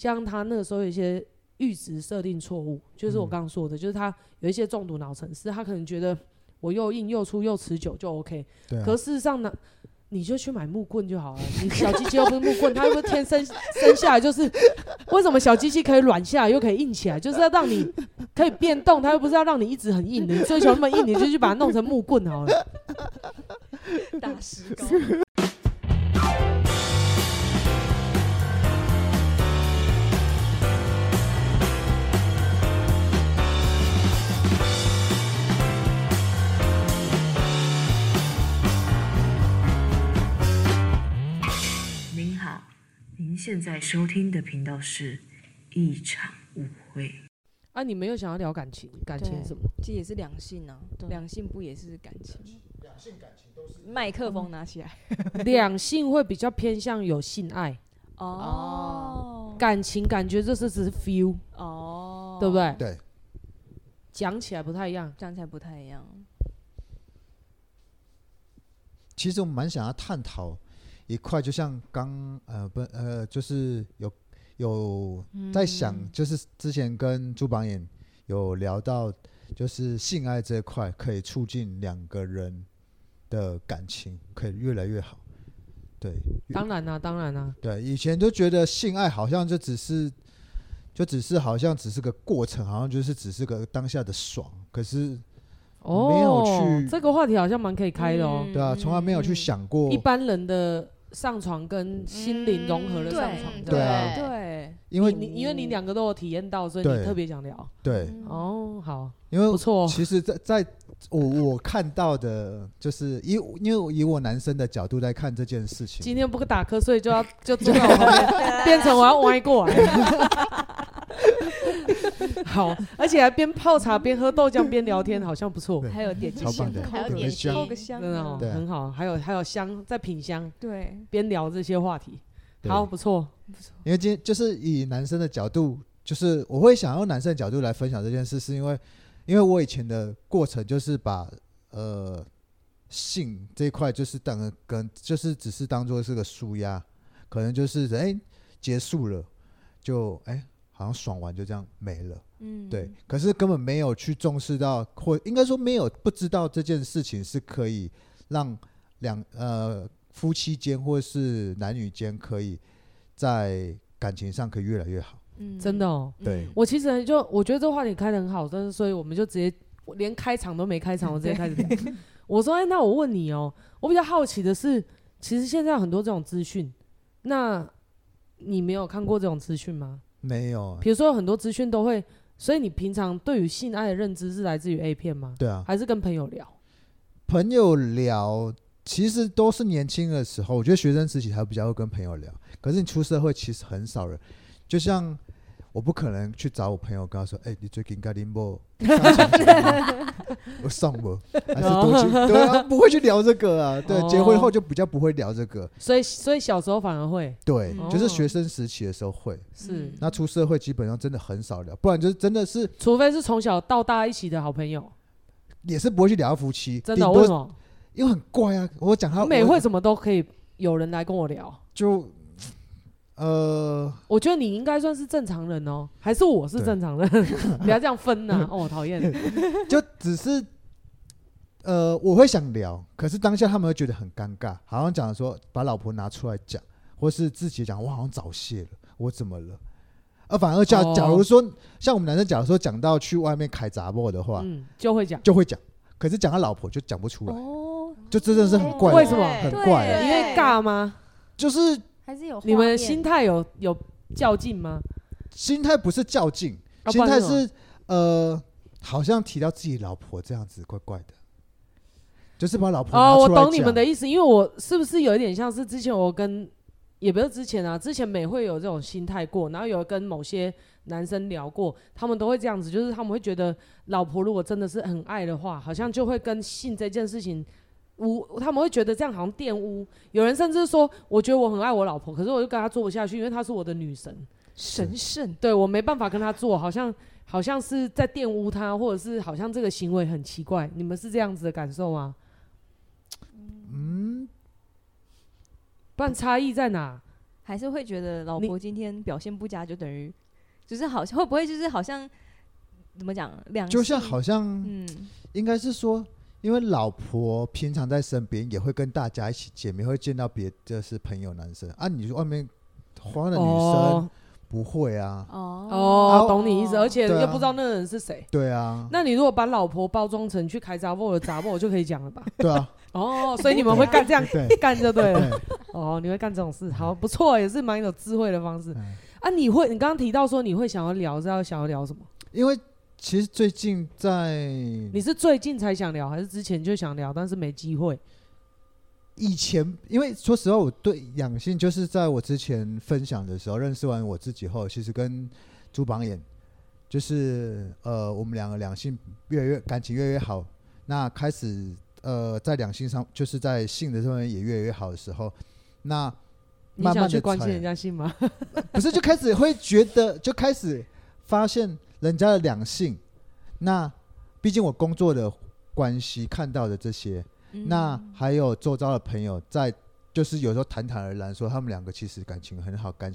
像他那个时候有一些阈值设定错误，就是我刚刚说的，嗯、就是他有一些中毒脑程式，他可能觉得我又硬又粗又持久就 OK，对、啊，可事实上呢？你就去买木棍就好了，你小机器又不是木棍，它又不是天生生下来就是。为什么小机器可以软下来又可以硬起来？就是要让你可以变动，它又不是要让你一直很硬的。你追求那么硬，你就去把它弄成木棍好了。大石膏。现在收听的频道是一场误会。啊，你没有想要聊感情？感情什么？这也是两性啊，两性不也是感情？两性感情都是。麦克风拿起来。两性会比较偏向有性爱哦，感情感觉这是只是 feel 哦，对不对？对。讲起来不太一样，讲起来不太一样。其实我们蛮想要探讨。一块就像刚呃不呃就是有有在想，就是之前跟朱榜眼有聊到，就是性爱这一块可以促进两个人的感情可以越来越好。对，当然啦、啊，当然啦、啊。对，以前就觉得性爱好像就只是就只是好像只是个过程，好像就是只是个当下的爽，可是没有去、哦、这个话题好像蛮可以开的哦。对啊，从来没有去想过一般人的。上床跟心灵融合的上床，嗯、对啊，对，因为你因为你两个都有体验到，所以你特别想聊。对，哦，好，因为不错。其实在，在在我我看到的，就是以因为以我男生的角度来看这件事情。今天不打瞌睡就要就坐在我旁边，变成我要歪过来。好，而且还边泡茶边喝豆浆边聊天，好像不错。还有点超棒的，还有点香，真的哦，很好。还有还有香在品香，对，边聊这些话题，好不错不错。因为今天就是以男生的角度，就是我会想用男生的角度来分享这件事，是因为因为我以前的过程就是把呃性这一块就是当跟就是只是当做是个舒压，可能就是哎、欸、结束了就哎。欸好像爽完就这样没了，嗯，对。可是根本没有去重视到，或应该说没有不知道这件事情是可以让两呃夫妻间或是男女间可以在感情上可以越来越好。嗯，真的哦。对，我其实就我觉得这话题开的很好，但是所以我们就直接连开场都没开场，我直接开始聊。我说，哎、欸，那我问你哦，我比较好奇的是，其实现在很多这种资讯，那你没有看过这种资讯吗？没有，比如说有很多资讯都会，所以你平常对于性爱的认知是来自于 A 片吗？对啊，还是跟朋友聊？朋友聊其实都是年轻的时候，我觉得学生时期还比较会跟朋友聊，可是你出社会其实很少人，就像。我不可能去找我朋友跟他说：“哎、欸，你最近跟林波？我上不？还是多去？对啊，不会去聊这个啊。对，结婚后就比较不会聊这个。所以，所以小时候反而会。对，就是学生时期的时候会。是。那出社会基本上真的很少聊，不然就是真的是，除非是从小到大一起的好朋友，也是不会去聊夫妻。真的？为什么？因为很怪啊！我讲他，每会怎么都可以有人来跟我聊，就。呃，我觉得你应该算是正常人哦，还是我是正常人？不要这样分呐、啊！哦，讨厌。就只是，呃，我会想聊，可是当下他们会觉得很尴尬，好像讲说把老婆拿出来讲，或是自己讲，我好像早泄了，我怎么了？而反而假假如说，像我们男生，假如说讲到去外面开杂货的话，嗯，就会讲，就会讲，可是讲他老婆就讲不出来，哦，就真的是很怪，为什么？很怪，因为尬吗？就是。还是有你们心态有有较劲吗？心态不是较劲，心态是呃，好像提到自己老婆这样子，怪怪的，就是把老婆哦，我懂你们的意思，因为我是不是有一点像是之前我跟也不是之前啊，之前美会有这种心态过，然后有跟某些男生聊过，他们都会这样子，就是他们会觉得老婆如果真的是很爱的话，好像就会跟性这件事情。污，他们会觉得这样好像玷污。有人甚至说，我觉得我很爱我老婆，可是我就跟她做不下去，因为她是我的女神，神圣。对，我没办法跟她做，好像好像是在玷污她，或者是好像这个行为很奇怪。你们是这样子的感受吗？嗯，不然差异在哪？还是会觉得老婆今天表现不佳，就等于就是好像会不会就是好像怎么讲两就像好像嗯，应该是说，因为老婆平常在身边也会跟大家一起见面，会见到别的是朋友男生啊，你说外面花的女生。哦不会啊，哦哦，懂你意思，而且又不知道那个人是谁。对啊，那你如果把老婆包装成去开杂货的杂货，就可以讲了吧？对啊，哦，所以你们会干这样干就对了。哦，你会干这种事，好不错，也是蛮有智慧的方式。啊，你会，你刚刚提到说你会想要聊，是要想要聊什么？因为其实最近在，你是最近才想聊，还是之前就想聊，但是没机会？以前，因为说实话，我对两性就是在我之前分享的时候，认识完我自己后，其实跟朱榜眼就是呃，我们两个两性越来越感情越来越好，那开始呃，在两性上就是在性的这方面也越来越好的时候，那慢慢的去关心人家性吗？不是，就开始会觉得，就开始发现人家的两性，那毕竟我工作的关系看到的这些。那还有周遭的朋友在，就是有时候谈谈而然，说他们两个其实感情很好，感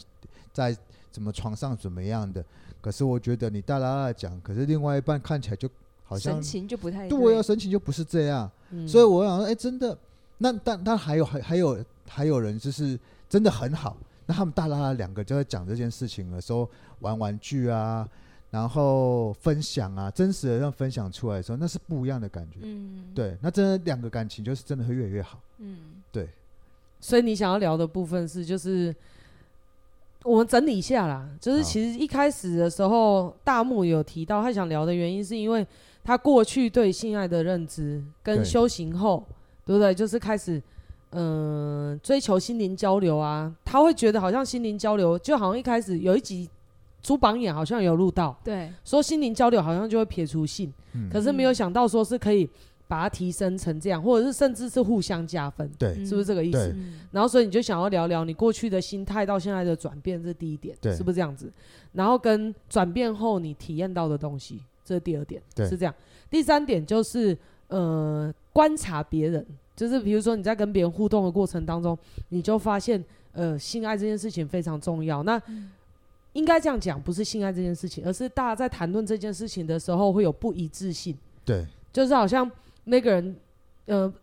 在怎么床上怎么样的。可是我觉得你大大的讲，可是另外一半看起来就好像神情就不太对，我要神情就不是这样。嗯、所以我想说，哎、欸，真的，那但但还有还还有还有人就是真的很好，那他们大拉拉两个就在讲这件事情的时候玩玩具啊。然后分享啊，真实的让分享出来的时候，那是不一样的感觉。嗯，对，那真的两个感情就是真的会越来越好。嗯，对。所以你想要聊的部分是，就是我们整理一下啦。就是其实一开始的时候，大木有提到他想聊的原因，是因为他过去对性爱的认知跟修行后，对，对不对？就是开始嗯、呃、追求心灵交流啊，他会觉得好像心灵交流就好像一开始有一集。朱榜眼好像有录到，对，说心灵交流好像就会撇除性，嗯、可是没有想到说是可以把它提升成这样，或者是甚至是互相加分，对，是不是这个意思？然后所以你就想要聊聊你过去的心态到现在的转变，这是第一点，对，是不是这样子？然后跟转变后你体验到的东西，这是第二点，对，是这样。第三点就是呃观察别人，就是比如说你在跟别人互动的过程当中，你就发现呃性爱这件事情非常重要。那应该这样讲，不是性爱这件事情，而是大家在谈论这件事情的时候会有不一致性。对，就是好像那个人，呃，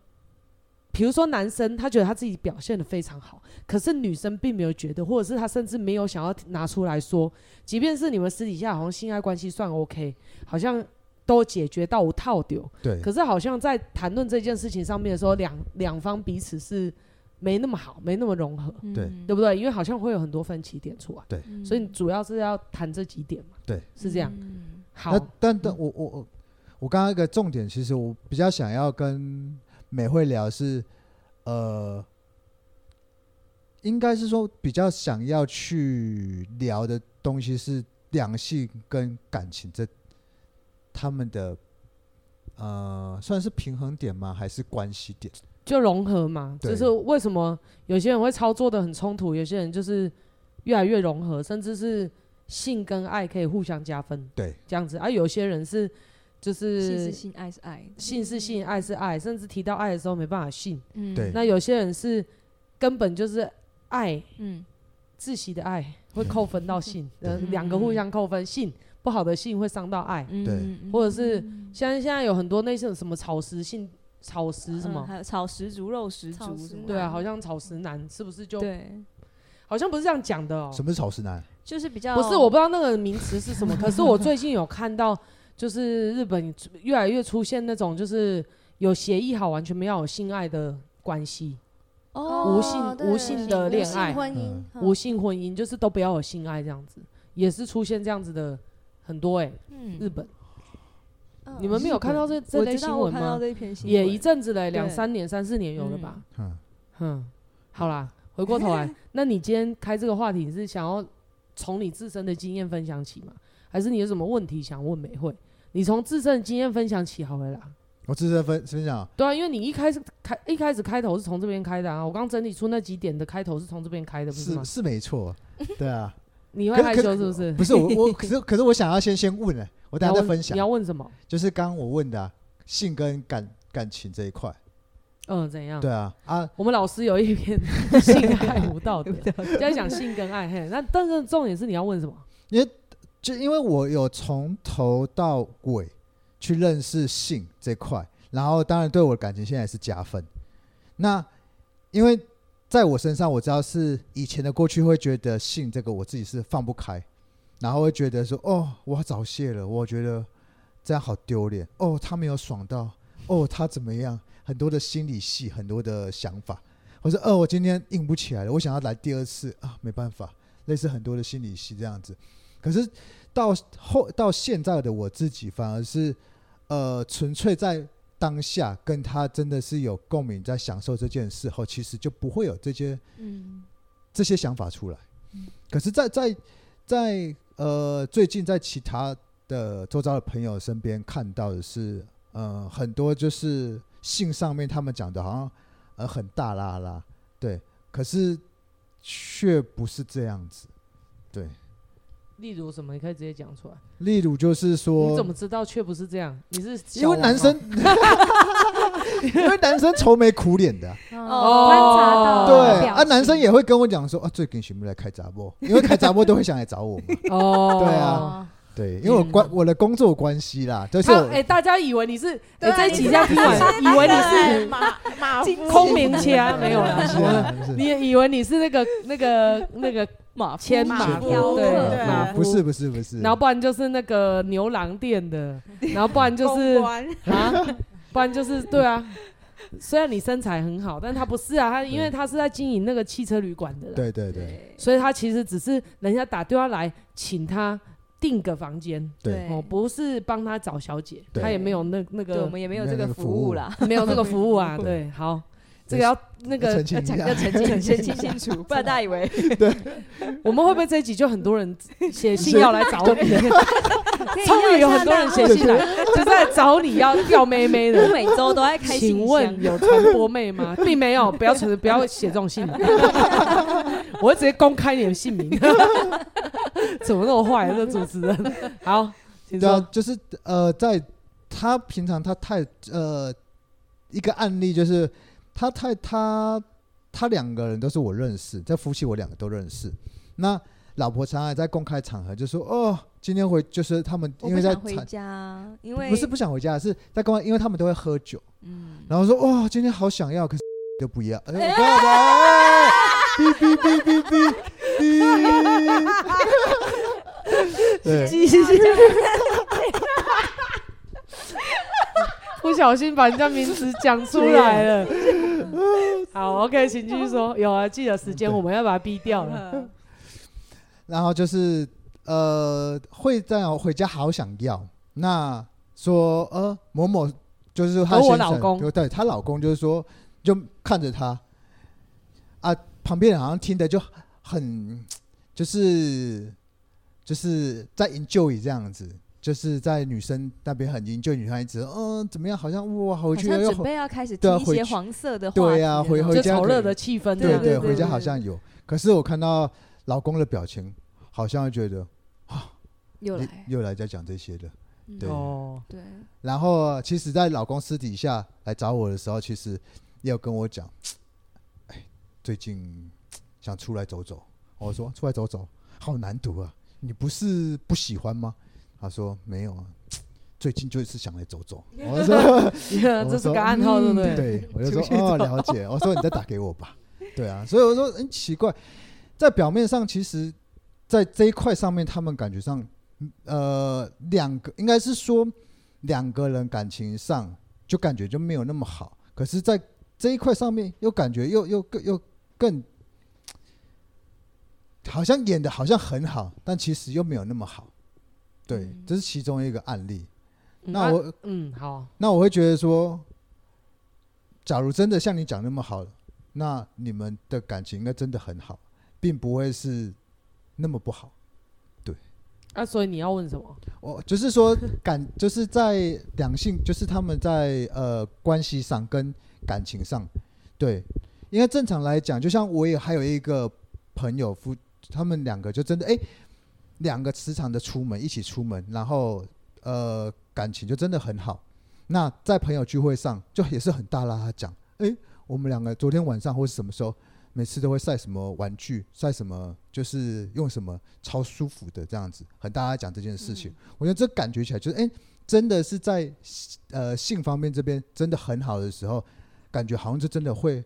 比如说男生他觉得他自己表现的非常好，可是女生并没有觉得，或者是他甚至没有想要拿出来说。即便是你们私底下好像性爱关系算 OK，好像都解决到无套丢。对。可是好像在谈论这件事情上面的时候，两两方彼此是。没那么好，没那么融合，对，对不对？因为好像会有很多分歧点出来，对，所以你主要是要谈这几点嘛，对，是这样。好，但但我我我我刚刚一个重点，其实我比较想要跟美惠聊是，呃，应该是说比较想要去聊的东西是两性跟感情这他们的呃，算是平衡点吗？还是关系点？就融合嘛，就是为什么有些人会操作的很冲突，有些人就是越来越融合，甚至是性跟爱可以互相加分，对，这样子。而、啊、有些人是就是性是性，爱是爱，性是性，爱是爱，甚至提到爱的时候没办法性，嗯，对。那有些人是根本就是爱，嗯，窒息的爱会扣分到性，嗯，两、呃、个互相扣分，性不好的性会伤到爱，对，或者是像现在有很多那些什么草食性。草食什么？嗯、还有草食族、肉食族什么？对啊，好像草食男是不是就？对，好像不是这样讲的哦、喔。什么是草食男？就是比较不是，我不知道那个名词是什么。可是我最近有看到，就是日本越来越出现那种，就是有协议好，完全没有性爱的关系，哦，无性无性的恋爱，婚姻，无性婚姻就是都不要有性爱这样子，也是出现这样子的很多哎、欸，嗯，日本。你们没有看到这这类新闻吗？也一阵子了，两三年、三四年有了吧？嗯，哼，好啦，回过头来，那你今天开这个话题，你是想要从你自身的经验分享起吗？还是你有什么问题想问美惠？你从自身的经验分享起好了啦。我自身分分享。对啊，因为你一开始开一开始开头是从这边开的啊。我刚整理出那几点的开头是从这边开的，不是吗？是是没错，对啊。你会害羞是不是？不是我我 可是可是我想要先先问呢。我等下再分享。你要问什么？就是刚刚我问的、啊、性跟感感情这一块。嗯，怎样？对啊，啊，我们老师有一篇 性爱无道德，在讲性跟爱。嘿，那但是重点是你要问什么？因为就因为我有从头到尾去认识性这块，然后当然对我的感情现在是加分。那因为在我身上，我知道是以前的过去会觉得性这个我自己是放不开，然后会觉得说哦，我早泄了，我觉得这样好丢脸。哦，他没有爽到，哦，他怎么样？很多的心理戏，很多的想法，或者哦，我今天硬不起来了，我想要来第二次啊，没办法，类似很多的心理戏这样子。可是到后到现在的我自己，反而是呃，纯粹在当下跟他真的是有共鸣，在享受这件事后，其实就不会有这些嗯这些想法出来。可是在，在在在呃，最近在其他的周遭的朋友身边看到的是，呃，很多就是。性上面他们讲的好像呃很大啦啦，对，可是却不是这样子，对。例如什么？你可以直接讲出来。例如就是说，你怎么知道却不是这样？你是因为男生，因为男生愁眉苦脸的哦，观察到对啊，男生也会跟我讲说啊，最近喜不来开杂播，因为开杂播都会想来找我嘛。哦，对啊。对，因为我关我的工作关系啦，就是哎，大家以为你是哎这一集这样听完，以为你是马马空明枪 没有啦，你也以为你是那个那个那个马千马夫对。马夫不是不是不是，然后不然就是那个牛郎店的，然后不然就是 啊，不然就是对啊，虽然你身材很好，但他不是啊，他因为他是在经营那个汽车旅馆的，对对对，所以他其实只是人家打电话来请他。订个房间，对。哦，不是帮他找小姐，他也没有那那个，我们也没有这个服务啦，没有这个服务啊，对，好，这个要那个要澄清要 澄清澄清清楚，不然大家以为，对，我们会不会这一集就很多人写信要来找你？终于有很多人写信来，就在找你要钓妹妹的，我每周都在开信请问有传播妹吗？并没有，不要传，不要写这种信，我会直接公开你的姓名。怎么那么坏？这主持人？好，对啊，就是呃，在他平常他太呃一个案例，就是他太他他两个人都是我认识，这夫妻我两个都认识。那老婆常常在公开场合就说：“哦，今天回就是他们因为在回家，因为不是不想回家，是在公开，因为他们都会喝酒。嗯，然后说：哦，今天好想要，可是 都不要。哎，哔哔哔哔哔。” 对，不小心把人家名词讲出来了。好，OK，请继续说。有啊，记得时间，我们要把它逼掉了。然后就是呃，会这样回家好想要。那说呃，某某就是她我老公，对，她老公就是说，就看着她啊，旁边人好像听的就。很，就是就是在 enjoy 这样子，就是在女生那边很 enjoy 女孩子，嗯，怎么样？好像哇，回去又准备要开始听一些黄色的话，对呀，回回家炒热的气氛，对对，回家好像有。可是我看到老公的表情，好像觉得啊，又来又来在讲这些的，对对。然后其实，在老公私底下来找我的时候，其实也有跟我讲，哎，最近。想出来走走，我说出来走走好难读啊！你不是不喜欢吗？他说没有啊，最近就是想来走走。我说 这是个暗号，对不对？对，我就说 哦，了解。我说你再打给我吧。对啊，所以我说很奇怪，在表面上，其实，在这一块上面，他们感觉上，呃，两个应该是说两个人感情上就感觉就没有那么好，可是，在这一块上面又感觉又又更又更。好像演的好像很好，但其实又没有那么好，对，嗯、这是其中一个案例。嗯、那我嗯好，那我会觉得说，假如真的像你讲那么好，那你们的感情应该真的很好，并不会是那么不好，对。啊，所以你要问什么？我就是说感，就是在两性，就是他们在呃关系上跟感情上，对，因为正常来讲，就像我也还有一个朋友夫。他们两个就真的哎，两个磁场的出门，一起出门，然后呃感情就真的很好。那在朋友聚会上就也是很大啦，他讲哎，我们两个昨天晚上或是什么时候，每次都会晒什么玩具，晒什么就是用什么超舒服的这样子，很大家讲这件事情。嗯、我觉得这感觉起来就是，哎，真的是在呃性方面这边真的很好的时候，感觉好像就真的会。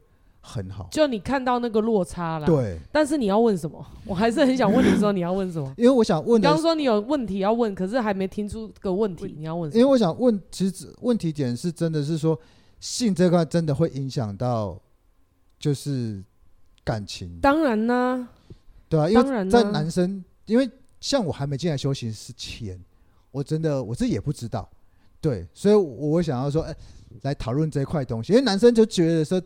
很好，就你看到那个落差了。对，但是你要问什么？我还是很想问你说你要问什么？因为我想问，刚说你有问题要问，可是还没听出个问题，你要问什么？因为我想问，其实问题点是真的是说性这块真的会影响到就是感情？当然呢，对啊，因为在男生，因为像我还没进来修行之前，我真的我自己也不知道，对，所以我想要说，哎，来讨论这一块东西，因为男生就觉得说。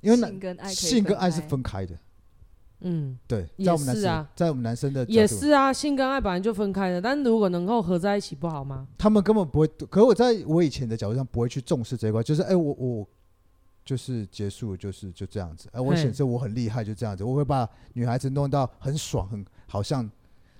因为性跟爱，性跟爱是分开的，嗯，对，在我们男生，啊、在我们男生的也是啊，性跟爱本来就分开的，但如果能够合在一起，不好吗？他们根本不会，可是我在我以前的角度上不会去重视这一块，就是哎、欸，我我就是结束，就是就这样子，哎、欸，我显示我很厉害，就这样子，我会把女孩子弄到很爽，很好像，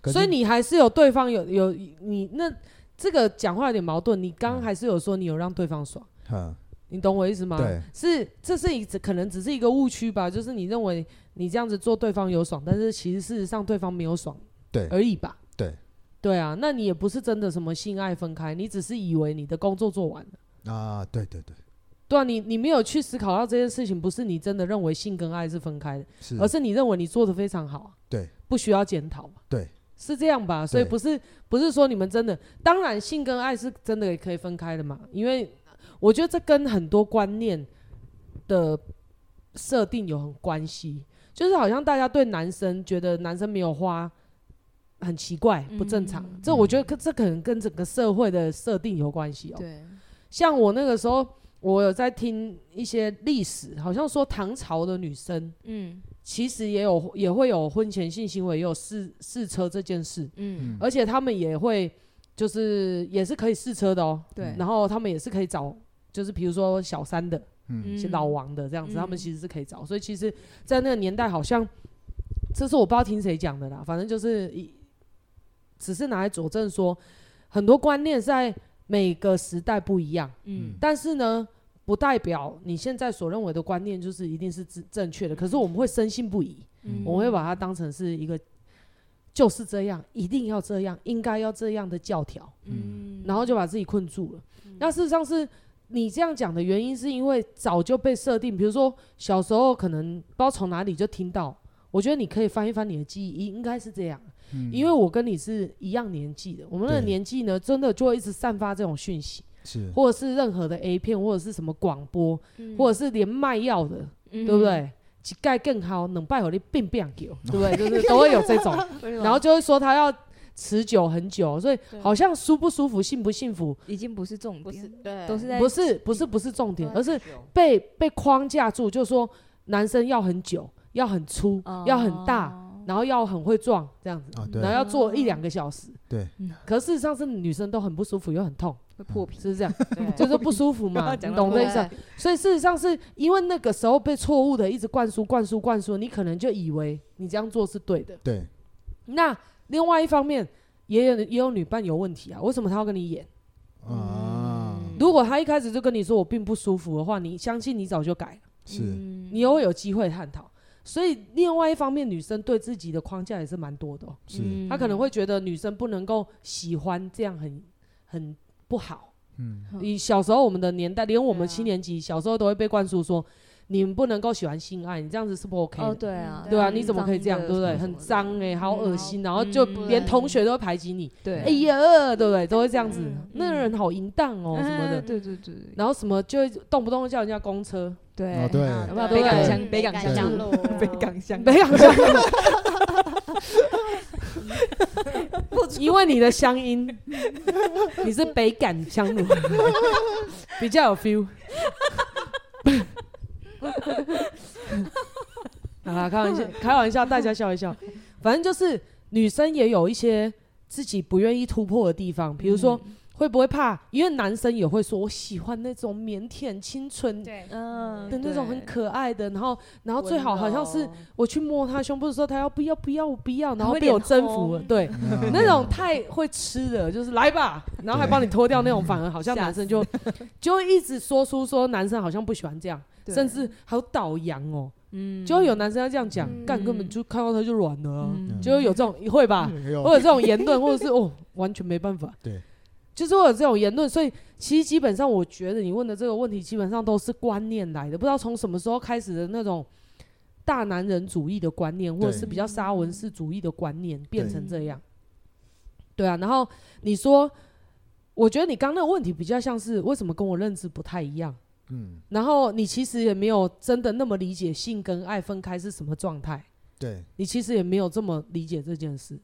所以你还是有对方有有你那这个讲话有点矛盾，你刚刚还是有说你有让对方爽，嗯。你懂我意思吗？对，是这是一可能只是一个误区吧，就是你认为你这样子做对方有爽，但是其实事实上对方没有爽，对而已吧？对，对啊，那你也不是真的什么性爱分开，你只是以为你的工作做完了啊？对对对，对啊，你你没有去思考到这件事情，不是你真的认为性跟爱是分开的，是，而是你认为你做的非常好，对，不需要检讨，对，是这样吧？所以不是不是说你们真的，当然性跟爱是真的也可以分开的嘛，因为。我觉得这跟很多观念的设定有很关系，就是好像大家对男生觉得男生没有花很奇怪、不正常。嗯、这我觉得这可能跟整个社会的设定有关系哦。对，像我那个时候，我有在听一些历史，好像说唐朝的女生，嗯，其实也有也会有婚前性行为，也有试试车这件事，嗯，而且他们也会就是也是可以试车的哦，对，然后他们也是可以找。就是比如说小三的，嗯，老王的这样子，嗯、他们其实是可以找。所以其实，在那个年代，好像这是我不知道听谁讲的啦。反正就是一，只是拿来佐证说，很多观念在每个时代不一样。嗯，但是呢，不代表你现在所认为的观念就是一定是正正确的。可是我们会深信不疑，嗯、我们会把它当成是一个就是这样，一定要这样，应该要这样的教条。嗯，然后就把自己困住了。嗯、那事实上是。你这样讲的原因是因为早就被设定，比如说小时候可能不知道从哪里就听到，我觉得你可以翻一翻你的记忆，应该是这样，嗯、因为我跟你是一样年纪的，我们的年纪呢，真的就会一直散发这种讯息，是，或者是任何的 A 片，或者是什么广播，嗯、或者是连卖药的，嗯、对不对？乞丐更好，能拜火力并不想给，对不对？就是 都会有这种，然后就会说他要。持久很久，所以好像舒不舒服、幸不幸福，已经不是重点，不是，对，都是在不是不是不是重点，而是被被框架住，就是说男生要很久，要很粗，要很大，然后要很会撞这样子，然后要做一两个小时，对。可事实上是女生都很不舒服，又很痛，会破皮，是不是这样？就是不舒服嘛，你懂这意思？所以事实上是因为那个时候被错误的一直灌输、灌输、灌输，你可能就以为你这样做是对的，对。那。另外一方面，也有也有女伴有问题啊，为什么她要跟你演？啊，如果她一开始就跟你说我并不舒服的话，你相信你早就改了，是，你又会有机会探讨。所以另外一方面，女生对自己的框架也是蛮多的喔，是，她可能会觉得女生不能够喜欢这样很很不好。嗯，你小时候我们的年代，连我们七年级小时候都会被灌输说。你们不能够喜欢性爱，你这样子是不 OK 的。哦，对啊，对啊，你怎么可以这样，对不对？很脏哎，好恶心，然后就连同学都会排挤你。对，哎呀，对不对？都会这样子，那个人好淫荡哦，什么的。对对对。然后什么就会动不动就叫人家公车。对对。北港乡，北港乡路，北港乡，北港乡。因为你的乡音，你是北港乡路，比较有 feel。好啦，开玩笑，开玩笑，大家笑一笑。反正就是女生也有一些自己不愿意突破的地方，比如说会不会怕？因为男生也会说，我喜欢那种腼腆、清纯，嗯，的那种很可爱的。然后，然后最好好像是我去摸他胸部的时候，他要不要？不要，我不要，然后被我征服了。对，那种太会吃的，就是来吧，然后还帮你脱掉那种，反而好像男生就 就一直说出说男生好像不喜欢这样。甚至还有倒洋哦，嗯。就会有男生要这样讲，嗯。干根本就看到他就软了就会有这种会吧，有。会有这种言论，或者是哦完全没办法，对，就是会有这种言论，所以其实基本上我觉得你问的这个问题基本上都是观念来的，不知道从什么时候开始的那种大男人主义的观念，或者是比较沙文式主义的观念变成这样，对。啊，然后你说。我觉得你刚那个问题比较像是为什么跟我认知不太一样，嗯，然后你其实也没有真的那么理解性跟爱分开是什么状态，对，你其实也没有这么理解这件事，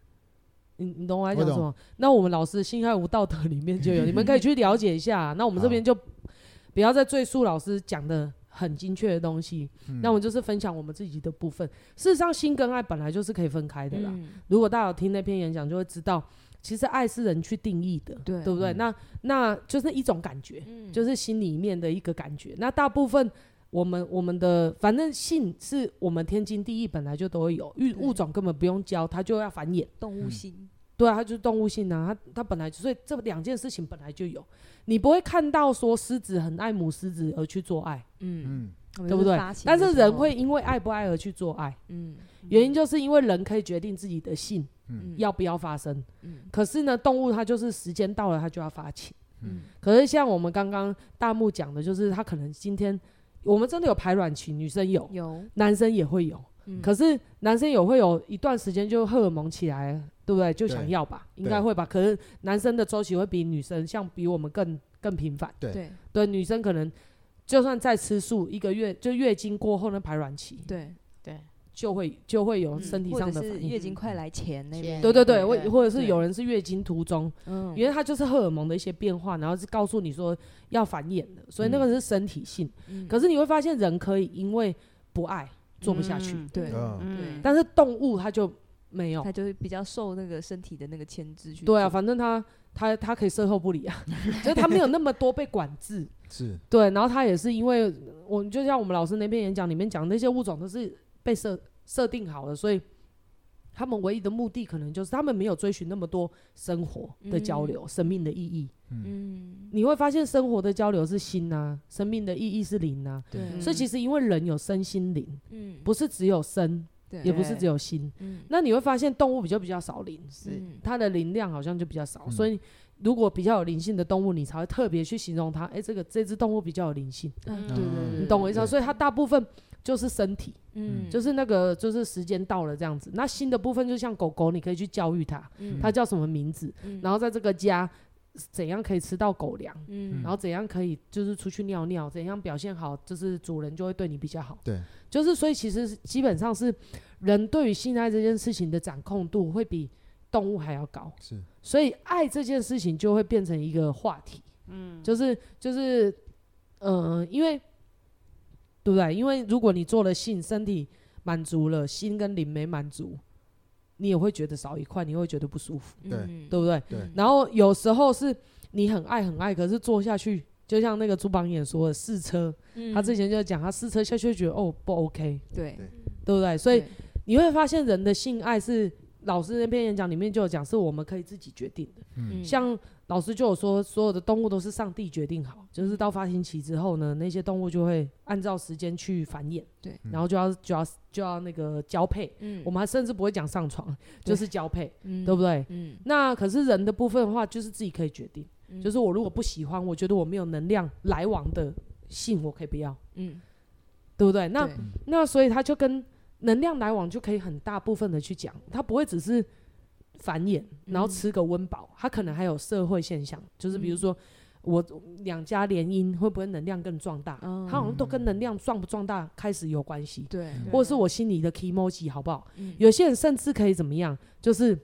你你懂我在讲什么？那我们老师《性爱无道德》里面就有，你们可以去 了解一下。那我们这边就不要再赘述老师讲的很精确的东西，嗯那我们就是分享我们自己的部分。事实上，性跟爱本来就是可以分开的啦。嗯如果大家有听那篇演讲，就会知道。其实爱是人去定义的，对对不对？嗯那那就是一种感觉，嗯就是心里面的一个感觉。那大部分我们我们的反正性是我们天经地义，本来就都会有，物对物种根本不用教，它就要繁衍。动物性，对啊，它就是动物性啊，它它本来就所以这两件事情本来就有，你不会看到说狮子很爱母狮子而去做爱，嗯，嗯，对不对？但是人会，因为爱不爱而去做爱，嗯原因就是因为人可以决定自己的性嗯要不要发生。嗯可是呢，动物它就是时间到了，它就要发情。嗯可是像我们刚刚大木讲的，就是它可能今天我们真的有排卵期，女生有，有，男生也会有。嗯可是男生也会有一段时间就荷尔蒙起来，对不对？就想要吧，应该会吧。可是男生的周期会比女生像比我们更更频繁。对对对，女生可能就算再吃素，一个月就月经过后那排卵期对，对，就会就会有嗯身体上的反应。月经快来前那边，对对对，或或者是有人是月经途中，嗯。因为它就是荷尔蒙的一些变化，然后是告诉你说要繁衍的，所以那个是身体性。嗯。可是你会发现，人可以因为不爱做不下去，嗯。对。但是动物它就没有。它。就会比较受那个身体的那个牵制去对啊，反正它它它可以售后不理啊，就是它没有那么多被管制。是，对，然后它也是因为我就像我们老师那篇演讲里面讲，那些物种都是被设设定好了，所以他们唯一的目的可能就是他们没有追寻那么多生活的交流、生命的意义。嗯，你会发现生活的交流是心啊，生命的意义是灵啊。对，所以其实因为人有身心灵，嗯不是只有身，对也不是只有心。嗯那你会发现动物比较比较少灵，是嗯它的灵量好像就比较少。嗯所以如果比较有灵性的动物，你才会特别去形容它。哎、这个这只动物比较有灵性，对对对，你懂我意思吗？所以它大部分就是身体，嗯，就是那个就是时间到了这样子。那心的部分就像狗狗，你可以去教育它，嗯它叫什么名字，嗯然后在这个家怎样可以吃到狗粮。嗯然后怎样可以就是出去尿尿，怎样表现好，就是主人就会对你比较好。对，就是所以其实基本上是人对于性爱这件事情的掌控度会比动物还要高，是，所以爱这件事情就会变成一个话题。嗯，就是就是，呃，因为对不对？因为如果你做了性，身体满足了，心跟灵没满足，你也会觉得少一块，你会觉得不舒服，对嗯对不对？对然后有时候是你很爱很爱，可是做下去，就像那个朱榜眼说的试车，他之前就讲他试车下去就觉得哦不 OK，对，对不对？所以你会发现人的性爱是老师那篇演讲里面就有讲，是我们可以自己决定的。嗯像老师就有说，所有的动物都是上帝决定好，就是到发情期之后呢，那些动物就会按照时间去繁衍，对，然后就要就要就要那个交配。嗯我们还甚至不会讲上床，就是交配，嗯对不对？嗯那可是人的部分的话，就是自己可以决定。嗯就是我如果不喜欢，我觉得我没有能量来往的性，我可以不要，嗯，对不对？那对那所以他就跟能量来往就可以很大部分的去讲，他不会只是繁衍，然后吃个温饱，他可能还有社会现象，就是比如说我两家联姻会不会能量更壮大？哦他好像都跟能量壮不壮大开始有关系，对，或者是我心里的 emoji 好不好？嗯有些人甚至可以怎么样，就是。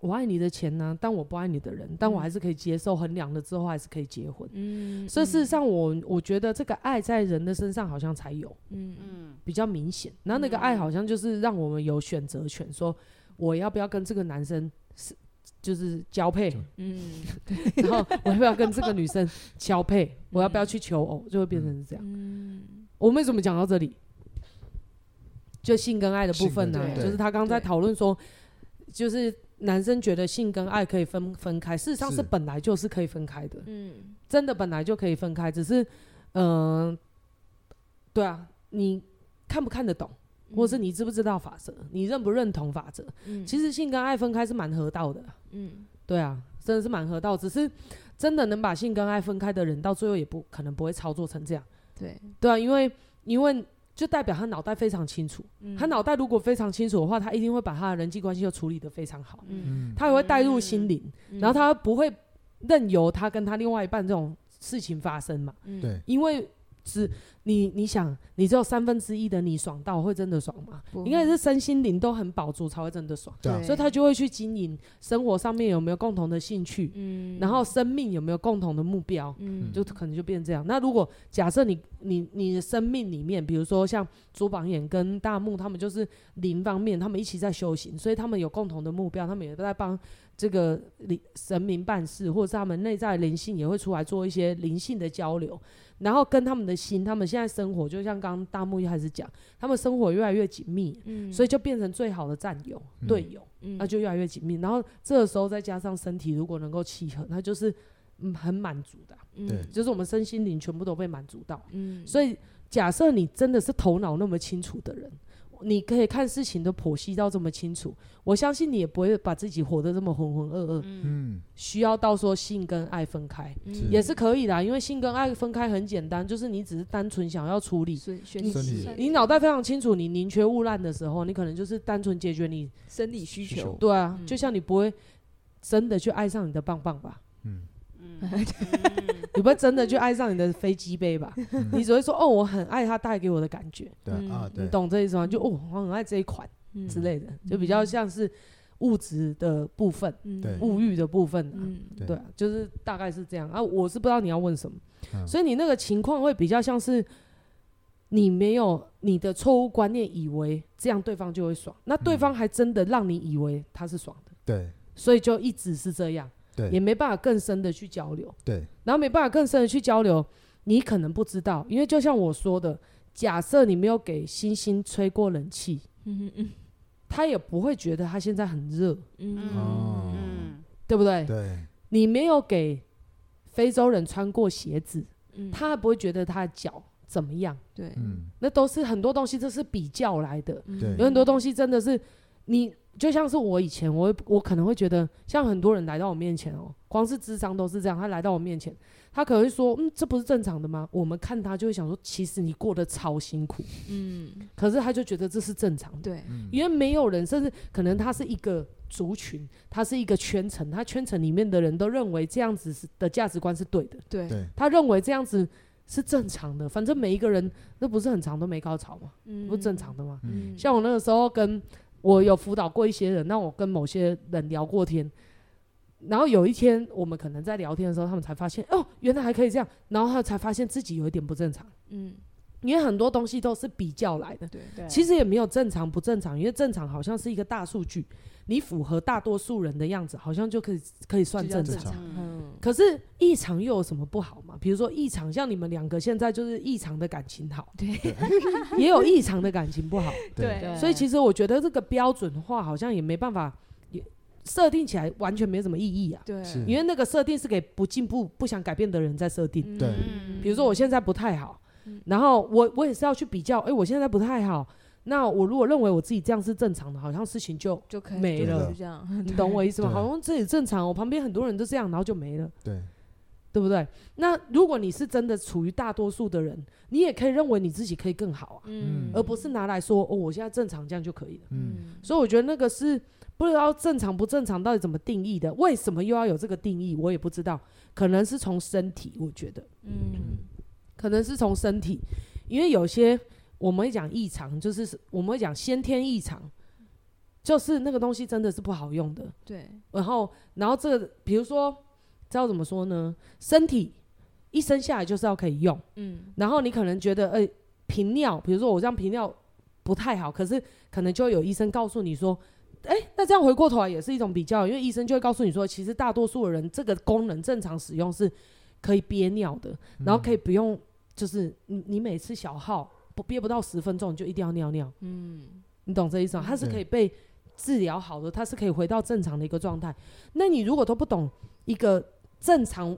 我爱你的钱呢、但我不爱你的人，但我还是可以接受，衡量了之后还是可以结婚。嗯，所以事实上我，我觉得这个爱在人的身上好像才有嗯嗯比较明显。然后那个爱好像就是让我们有选择权，说我要不要跟这个男生是就是交配，嗯。然后我要不要跟这个女生交配，我要不要去求偶，就会变成是这样。嗯。我们为什么讲到这里？就性跟爱的部分呢、就是他刚刚在讨论说，就是男生觉得性跟爱可以分分开，事实上是是。本来就是可以分开的。嗯。真的本来就可以分开，只是，嗯、对啊，你看不看得懂，或是你知不知道法则，你认不认同法则？嗯，其实性跟爱分开是蛮合道的，嗯。对啊，真的是蛮合道。只是真的能把性跟爱分开的人，到最后也不可能不会操作成这样，对，对啊，因为因为就代表他脑袋非常清楚，嗯。他脑袋如果非常清楚的话，他一定会把他的人际关系又处理得非常好，嗯嗯，他也会带入心灵，嗯然后他不会任由他跟他另外一半这种事情发生嘛，嗯。对，因为只你你想，你只有三分之一的你爽到会真的爽吗？应该是身心灵都很饱足才会真的爽，所以他就会去经营生活上面有没有共同的兴趣，嗯，然后生命有没有共同的目标，嗯就可能就变这样。那如果假设你你你的生命里面，比如说像朱榜眼跟大木他们就是灵方面，他们一起在修行，所以他们有共同的目标，他们也在帮这个灵神明办事，或者是他们内在灵性也会出来做一些灵性的交流，然后跟他们的心，他们现在生活就像刚刚大木一开始讲，他们生活越来越紧密，嗯，所以就变成最好的战友、嗯。队友，嗯。那就越来越紧密。然后这个时候再加上身体如果能够契合，那就是嗯很满足的啊、嗯。对。就是我们身心灵全部都被满足到。嗯，所以假设你真的是头脑那么清楚的人，你可以看事情的剖析到这么清楚，我相信你也不会把自己活得这么浑浑噩噩，嗯，需要到说性跟爱分开。嗯。也是可以的啊，因为性跟爱分开很简单，就是你只是单纯想要处理，身身你身体你脑袋非常清楚，你宁缺毋滥的时候，你可能就是单纯解决你，生理需需求求，对啊，嗯。就像你不会真的去爱上你的棒棒吧，嗯，你不会真的去爱上你的飞机杯吧，嗯。你只会说哦，我很爱它带给我的感觉，对啊，对。你，懂这意思吗？就哦，我很爱这一款嗯。之类的，就比较像是物质的部分，物欲的部分啊，嗯。对。对啊，就是大概是这样。啊。我是不知道你要问什么，嗯。所以你那个情况会比较像是你没有你的错误观念，以为这样对方就会爽，那对方还真的让你以为他是爽的，对。所以就一直是这样，也没办法更深的去交流，对，然后没办法更深的去交流，你可能不知道，因为就像我说的，假设你没有给星星吹过冷气，嗯嗯。他也不会觉得他现在很热，嗯。哦。嗯对不对？对，你没有给非洲人穿过鞋子，嗯，他还不会觉得他的脚怎么样。对。嗯，那都是很多东西，这是比较来的。对。有很多东西真的是你，就像是我以前，我会我可能会觉得，像很多人来到我面前哦、光是智商都是这样。他来到我面前，他可能会说：“嗯，这不是正常的吗？”我们看他就会想说：“其实你过得超辛苦。嗯”可是他就觉得这是正常的，对嗯因为没有人，甚至可能他是一个族群，他是一个圈层，他圈层里面的人都认为这样子是的价值观是对的。对对，他认为这样子是正常的，反正每一个人那不是很长都没高潮嘛？嗯不是正常的吗？嗯像我那个时候跟我有辅导过一些人，那我跟某些人聊过天，然后有一天我们可能在聊天的时候，他们才发现哦，原来还可以这样，然后他才发现自己有一点不正常，嗯。因为很多东西都是比较来的，对对，其实也没有正常不正常，因为正常好像是一个大数据，你符合大多数人的样子，好像就可以可以算正常。正常。嗯。可是异常又有什么不好嘛？比如说异常，像你们两个现在就是异常的感情好，对。也有异常的感情不好。对，对。所以其实我觉得这个标准化好像也没办法，也设定起来完全没什么意义啊。对。因为那个设定是给不进步、不想改变的人在设定。对。嗯比如说我现在不太好嗯，然后我我也是要去比较，哎、我现在不太好，那我如果认为我自己这样是正常的，好像事情就就可以没了就这样，你懂我意思吗？好像这也正常，我旁边很多人都这样，然后就没了。对，对不对？那如果你是真的处于大多数的人，你也可以认为你自己可以更好啊，嗯而不是拿来说哦，我现在正常这样就可以了。嗯，所以我觉得那个是不知道正常不正常到底怎么定义的，为什么又要有这个定义，我也不知道。可能是从身体，我觉得嗯可能是从身体，因为有些我们会讲异常，就是我们会讲先天异常，就是那个东西真的是不好用的。对然后，然后这个比如说，知道怎么说呢？身体一生下来就是要可以用，嗯然后你可能觉得，哎、频尿，比如说我这样频尿不太好，可是可能就会有医生告诉你说，哎、那这样回过头来也是一种比较，因为医生就会告诉你说，其实大多数的人这个功能正常使用是可以憋尿的，然后可以不用，就是你你每次小号不憋不到十分钟你就一定要尿尿，嗯你懂这意思吗？它是可以被治疗好的，它是可以回到正常的一个状态。那你如果都不懂一个正常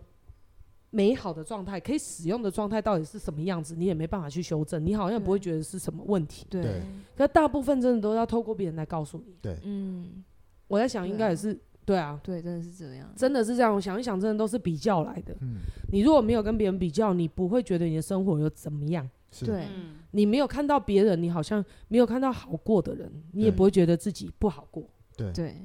美好的状态，可以使用的状态到底是什么样子，你也没办法去修正，你好像不会觉得是什么问题。对对，可大部分真的都要透过别人来告诉你。对，嗯，我在想，应该也是对啊，对，真的是这样，真的是这样。我想一想，真的都是比较来的。嗯，你如果没有跟别人比较，你不会觉得你的生活有怎么样。是，对，嗯。你没有看到别人，你好像没有看到好过的人，你也不会觉得自己不好过。对，对，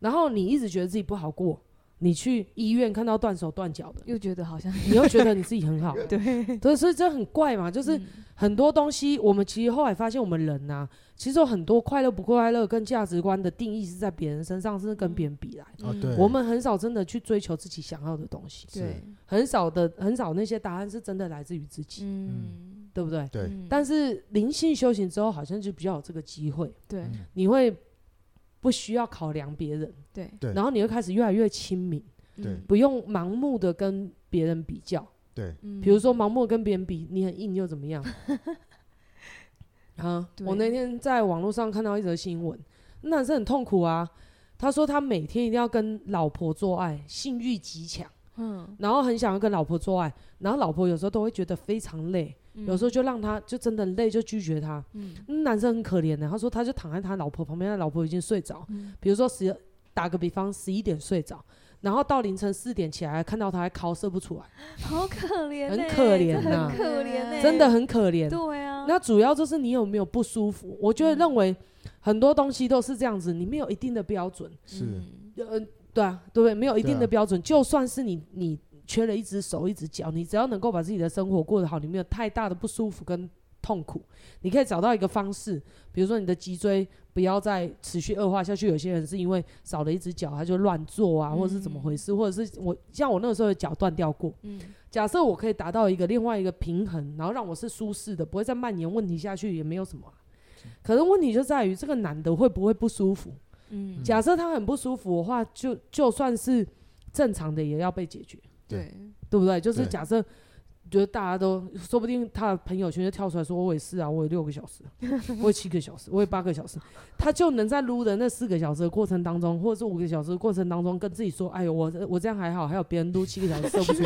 然后你一直觉得自己不好过，你去医院看到断手断脚的，又觉得好像你又觉得你自己很好。对，对，所以这很怪嘛，就是嗯。很多东西，我们其实后来发现，我们人呐、啊，其实有很多快乐不快乐跟价值观的定义是在别人身上，是跟别人比来。哦，嗯对，我们很少真的去追求自己想要的东西，对，很少的很少那些答案是真的来自于自己，嗯，对不对？对，嗯。但是灵性修行之后，好像就比较有这个机会，对。嗯。你会不需要考量别人，对。对。然后你会开始越来越亲民，对。嗯不用盲目的跟别人比较。对，嗯。比如说盲目地跟别人比，你很硬又怎么样？啊！我那天在网络上看到一则新闻，那男生很痛苦啊。他说他每天一定要跟老婆做爱，性欲极强，嗯，然后很想要跟老婆做爱，然后老婆有时候都会觉得非常累，有时候就让他就真的累就拒绝他。嗯。那男生很可怜的，他说他就躺在他老婆旁边，他老婆已经睡着，嗯。比如说十打个比方十一点睡着，然后到凌晨四点起来看到他还靠射不出来，好可怜欸，很可怜很可怜欸。真的很可怜。对啊，那主要就是你有没有不舒服？我觉得嗯。认为很多东西都是这样子，你没有一定的标准，是，嗯呃，对啊，对不对？没有一定的标准，就算是你你缺了一只手一只脚，你只要能够把自己的生活过得好，你没有太大的不舒服跟痛苦，你可以找到一个方式，比如说你的脊椎不要再持续恶化下去。有些人是因为少了一只脚，他就乱坐啊，或者是怎么回事，或者是我像我那个时候的脚断掉过。嗯假设我可以达到一个另外一个平衡，然后让我是舒适的，不会再蔓延问题下去，也没有什么啊、可是问题就在于这个男的会不会不舒服？嗯，假设他很不舒服的话，就就算是正常的也要被解决，对，对不对？就是假设觉得大家都，说不定他的朋友圈就跳出来说：“我也是啊，我有六个小时，我有七个小时，我有八个小时。”他就能在撸的那四个小时的过程当中，或者是五个小时的过程当中，跟自己说：“哎呦，我我这样还好，还有别人撸七个小时射不出。”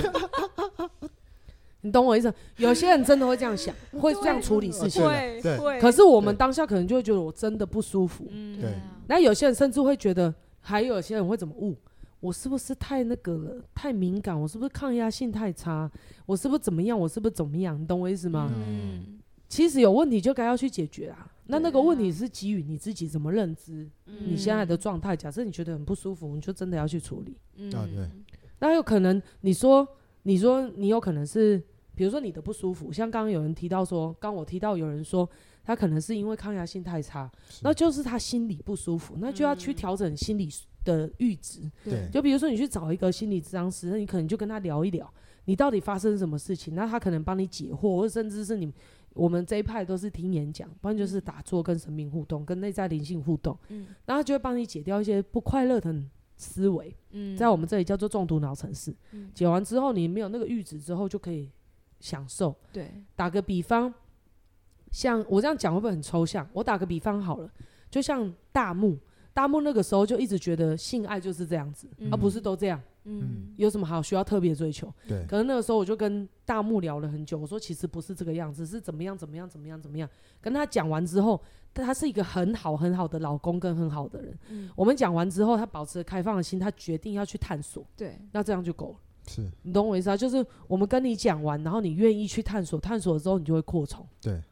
你懂我意思？有些人真的会这样想，会这样处理事情。对对，可是我们当下可能就会觉得我真的不舒服。嗯对啊那有些人甚至会觉得，还有些人会怎么误？我是不是太那个了？太敏感？我是不是抗压性太差？我是不是怎么样？我是不是怎么样？你懂我意思吗？嗯其实有问题就该要去解决啊。那那个问题是基于你自己怎么认知，你现在的状态。假设你觉得很不舒服，你就真的要去处理。啊对嗯那有可能你说，你说你有可能是，比如说你的不舒服，像刚刚有人提到说，刚我提到有人说他可能是因为抗压性太差，那就是他心理不舒服，那就要去调整心理的阈值。对就比如说你去找一个心理咨商师，那你可能就跟他聊一聊，你到底发生什么事情，那他可能帮你解惑，或者甚至是你我们这一派都是听演讲，不然就是打坐跟神明互动，跟内在灵性互动，嗯然后他就会帮你解掉一些不快乐的思维。嗯在我们这里叫做中毒脑城市。嗯解完之后，你没有那个阈值之后，就可以享受。对打个比方，像我这样讲会不会很抽象？我打个比方好了，就像大木，大木那个时候就一直觉得性爱就是这样子，嗯而不是都这样，嗯有什么好需要特别追求？对可能那个时候我就跟大木聊了很久，我说其实不是这个样子，是怎么样怎么样怎么样怎么样。跟他讲完之后，但他是一个很好很好的老公跟很好的人。嗯我们讲完之后，他保持开放的心，他决定要去探索，对那这样就够了。是，你懂我意思啊？就是我们跟你讲完，然后你愿意去探索，探索了之后你就会扩充。对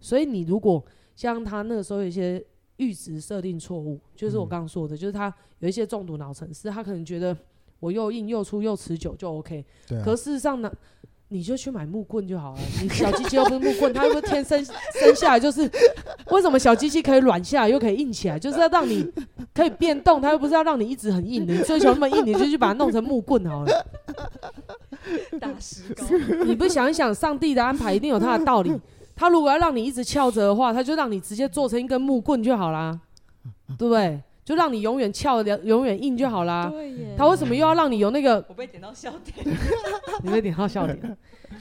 所以你如果像他那个时候有一些阈值设定错误，就是我嗯刚刚说的，就是他有一些中毒脑程式，他可能觉得我又硬又粗又持久就 OK，、对啊可事实上呢，你就去买木棍就好了。你小鸡鸡又不是木棍，它又不是天生生下来就是。为什么小鸡鸡可以软下来又可以硬起来？就是要让你可以变动，它又不是要让你一直很硬的。你追求那么硬，你就去把它弄成木棍好了。大石膏，你不想一想，上帝的安排一定有他的道理。他如果要让你一直翘着的话，他就让你直接做成一根木棍就好啦，对不对？就让你永远翘的，永远硬就好啦。对耶他为什么又要让你有那个？我被点到笑点，你被点到笑点，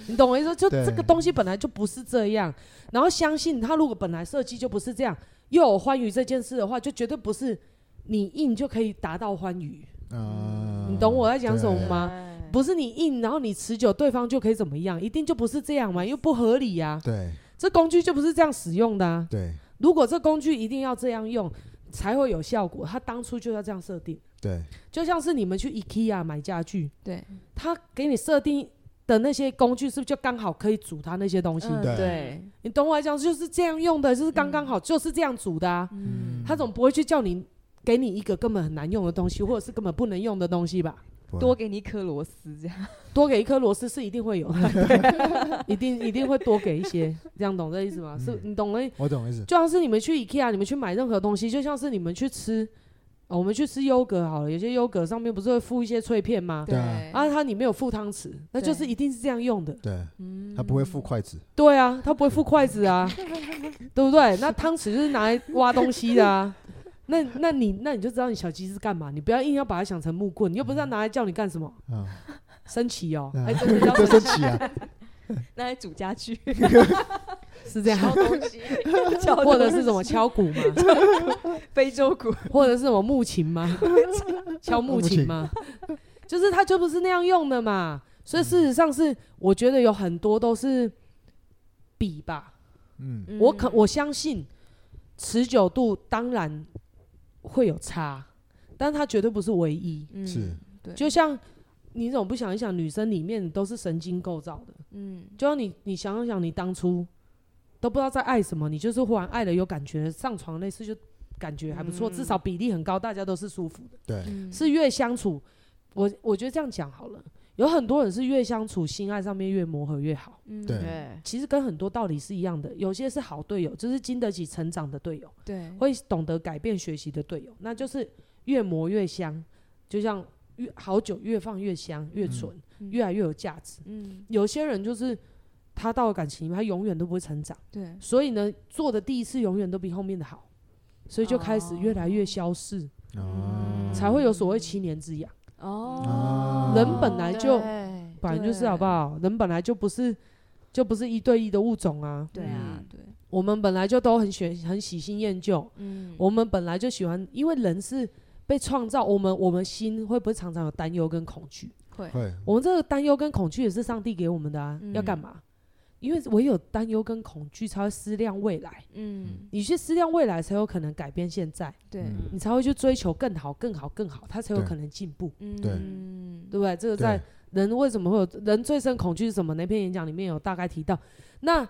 你懂我意思？就对这个东西本来就不是这样，然后相信他如果本来设计就不是这样，又有欢愉这件事的话，就绝对不是你硬就可以达到欢愉。嗯，你懂我在讲什么吗不是你硬，然后你持久，对方就可以怎么样？一定就不是这样嘛，又不合理呀、啊。对，这工具就不是这样使用的啊。对，如果这工具一定要这样用才会有效果，他当初就要这样设定。对，就像是你们去 IKEA 买家具，对，他给你设定的那些工具，是不是就刚好可以煮他那些东西？嗯、对对，你懂我来讲，就是这样用的，就是刚刚好，就是这样煮的啊。嗯，他总不会去叫你给你一个根本很难用的东西，或者是根本不能用的东西吧？多给你一颗螺丝，这样多给一颗螺丝是一定会有的，一定一定会多给一些，这样懂这意思吗？嗯、是你懂了？我懂意思。就像是你们去 IKEA，你们去买任何东西，就像是你们去吃，哦、我们去吃优格好了，有些优格上面不是会附一些脆片吗？对。啊，它里面有附汤匙，那就是一定是这样用的。对，嗯它不会附筷子。对啊，它不会附筷子啊，对不对？那汤匙就是拿来挖东西的啊。那那你那你就知道你小鸡是干嘛？你不要硬要把它想成木棍，你又不知道拿来叫你干什么？嗯，升旗哦，哎，真的叫升旗啊，拿来煮家具，是这样。敲东西，或者是什么敲鼓吗？非洲鼓，或者是什么木琴吗？敲木琴吗？就是它就不是那样用的嘛。所以事实上是，我觉得有很多都是比吧。嗯，我可我相信持久度当然。会有差，但它绝对不是唯一。嗯、是，对，就像你怎么不想一想，女生里面都是神经构造的。嗯，就像你，你想想，你当初都不知道在爱什么，你就是忽然爱了，有感觉，上床那次就感觉还不错，嗯、至少比例很高，大家都是舒服的。对，嗯、是越相处，我我觉得这样讲好了。有很多人是越相处，心爱上面越磨合越好。嗯，对，其实跟很多道理是一样的。有些是好队友，就是经得起成长的队友，对，会懂得改变、学习的队友，那就是越磨越香。就像越好酒越放越香、越纯，嗯、越来越有价值。嗯，有些人就是他到了感情里面，他永远都不会成长。对，所以呢，做的第一次永远都比后面的好，所以就开始越来越消逝，哦、才会有所谓七年之痒。哦，人本来就本来就是好不好？人本来就不是就不是一对一的物种啊。对啊，对，我们本来就都很喜很喜新厌旧。嗯，我们本来就喜欢，因为人是被创造，我们我们心会不会常常有担忧跟恐惧？会，会。我们这个担忧跟恐惧也是上帝给我们的啊，嗯、要干嘛？因为唯有担忧跟恐惧才会思量未来，嗯，你去思量未来才有可能改变现在，对，你才会去追求更好、更好、更好，他才有可能进步，嗯，对，对不对？这个在人为什么会有人最深恐惧是什么？那篇演讲里面有大概提到。那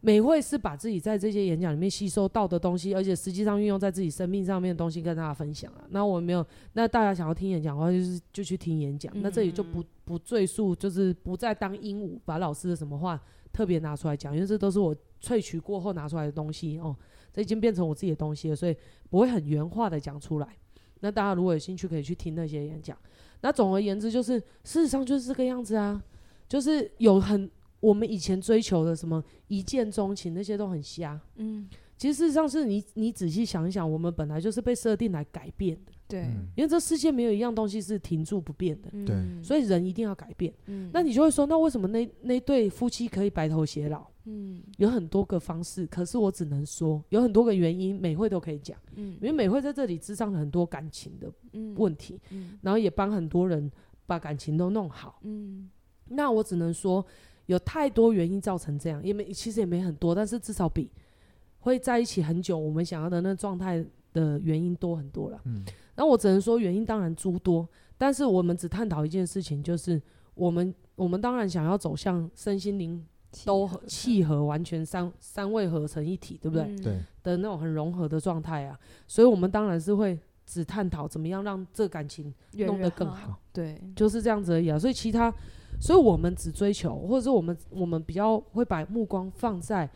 美会是把自己在这些演讲里面吸收到的东西，而且实际上运用在自己生命上面的东西跟大家分享啊。那我没有，那大家想要听演讲的话，就是就去听演讲。那这里就不不赘述，就是不再当鹦鹉，把老师的什么话。特别拿出来讲，因为这都是我萃取过后拿出来的东西哦，这已经变成我自己的东西了，所以不会很原话的讲出来。那大家如果有兴趣，可以去听那些演讲。那总而言之，就是事实上就是这个样子啊，就是有很我们以前追求的什么一见钟情那些都很瞎。嗯，其实事实上是你你仔细想一想，我们本来就是被设定来改变的。对，因为这世界没有一样东西是停住不变的，对，所以人一定要改变。嗯那你就会说，那为什么那那对夫妻可以白头偕老？嗯，有很多个方式，可是我只能说有很多个原因，美会都可以讲。嗯，因为美会在这里支上了很多感情的问题，然后也帮很多人把感情都弄好。嗯，那我只能说有太多原因造成这样，也没其实也没很多，但是至少比会在一起很久我们想要的那状态的原因多很多了。嗯。那我只能说，原因当然诸多，但是我们只探讨一件事情，就是我们我们当然想要走向身心灵都契合，完全三三位合成一体，对不对？嗯、对的那种很融合的状态啊，所以我们当然是会只探讨怎么样让这感情弄得更好对，就是这样子而已啊。所以其他，所以我们只追求，或者是我们我们比较会把目光放在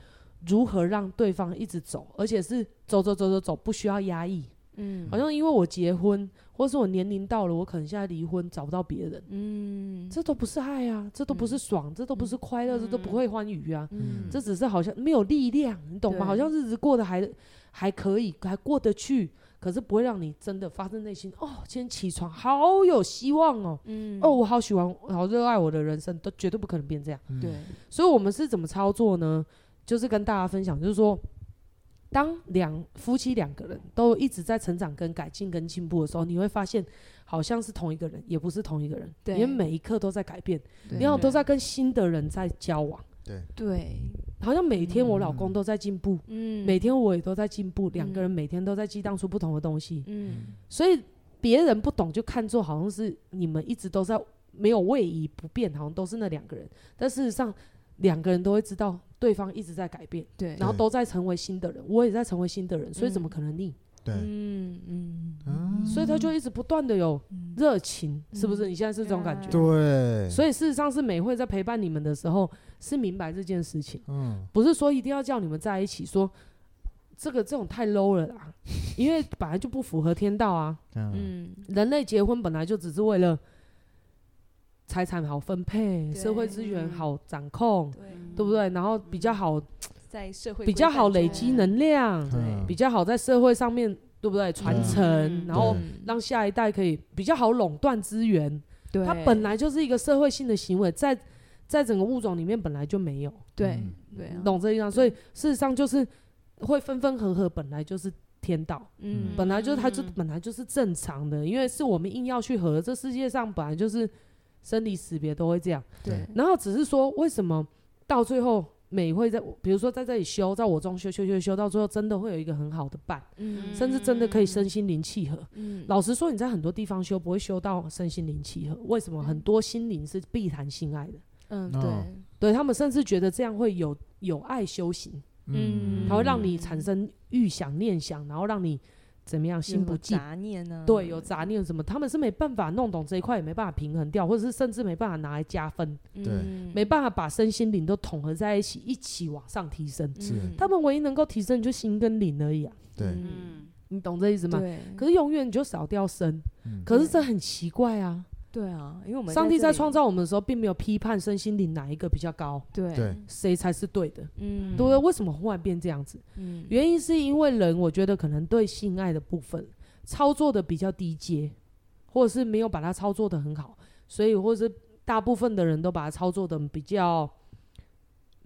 如何让对方一直走，而且是走走走走走，不需要压抑。嗯，好像因为我结婚，或是我年龄到了，我可能现在离婚找不到别人，嗯，这都不是爱啊，这都不是爽，嗯、这都不是快乐，嗯、这都不会欢愉啊，嗯，这只是好像没有力量，你懂吗？好像日子过得还还可以，还过得去，可是不会让你真的发自内心哦，今天起床好有希望哦，嗯，哦，我好喜欢，好热爱我的人生，都绝对不可能变这样，对，所以我们是怎么操作呢？就是跟大家分享，就是说。当两夫妻两个人都一直在成长、跟改进、跟进步的时候，你会发现好像是同一个人，也不是同一个人，对。因为每一刻都在改变，对。然后都在跟新的人在交往，对，对，好像每天我老公都在进步，嗯，每天我也都在进步，两、嗯个人每天都在激荡出不同的东西，嗯。所以别人不懂就看作好像是你们一直都在没有位移不变，好像都是那两个人，但事实上两个人都会知道对方一直在改变，对，然后都在成为新的人，我也在成为新的人，所以怎么嗯。可能腻？对，嗯嗯嗯所以他就一直不断的有热情，是不是？你现在是这种感觉？对，所以事实上是美惠在陪伴你们的时候，是明白这件事情，嗯，不是说一定要叫你们在一起，说这个这种太 low 了啦，因为本来就不符合天道啊。嗯，嗯。人类结婚本来就只是为了财产好分配，社会资源好掌控，对，不对？然后比较好，在社会比较好累积能量，对。比较好在社会上面，对不对？传承，嗯。然后让下一代可以比较好垄断资源。对，它本来就是一个社会性的行为，在在整个物种里面本来就没有，对嗯。对啊，懂这意思？所以事实上就是会分分合合，本来就是天道，嗯，本来就是它就嗯本来就是正常的，因为是我们硬要去合，这世界上本来就是生离死别都会这样，对，然后只是说为什么到最后美会在，比如说在这里修，在我中修修修修，到最后真的会有一个很好的伴，嗯。甚至真的可以身心灵契合。嗯。老实说，你在很多地方修不会修到身心灵契合，为什么？很多心灵是必谈性爱的，嗯哦。对，对他们甚至觉得这样会有有爱修行，嗯。它会让你产生预想念想，然后让你怎么样心不静。杂念呢，对，有杂念什么，他们是没办法弄懂这一块，也没办法平衡掉，或者是甚至没办法拿来加分，嗯，对。没办法把身心灵都统合在一起，一起往上提升。他们唯一能够提升就心跟灵而已啊，对，嗯。你懂这意思吗？对，可是永远你就少掉身，嗯。可是这很奇怪啊。对啊，因为我们上帝在创造，我们的时候，并没有批判身心灵哪一个比较高，对对，谁才是对的，嗯，对不对？为什么忽然变这样子？嗯，原因是因为人，我觉得可能对性爱的部分操作的比较低阶，或者是没有把它操作的很好，所以或者是大部分的人都把它操作的比较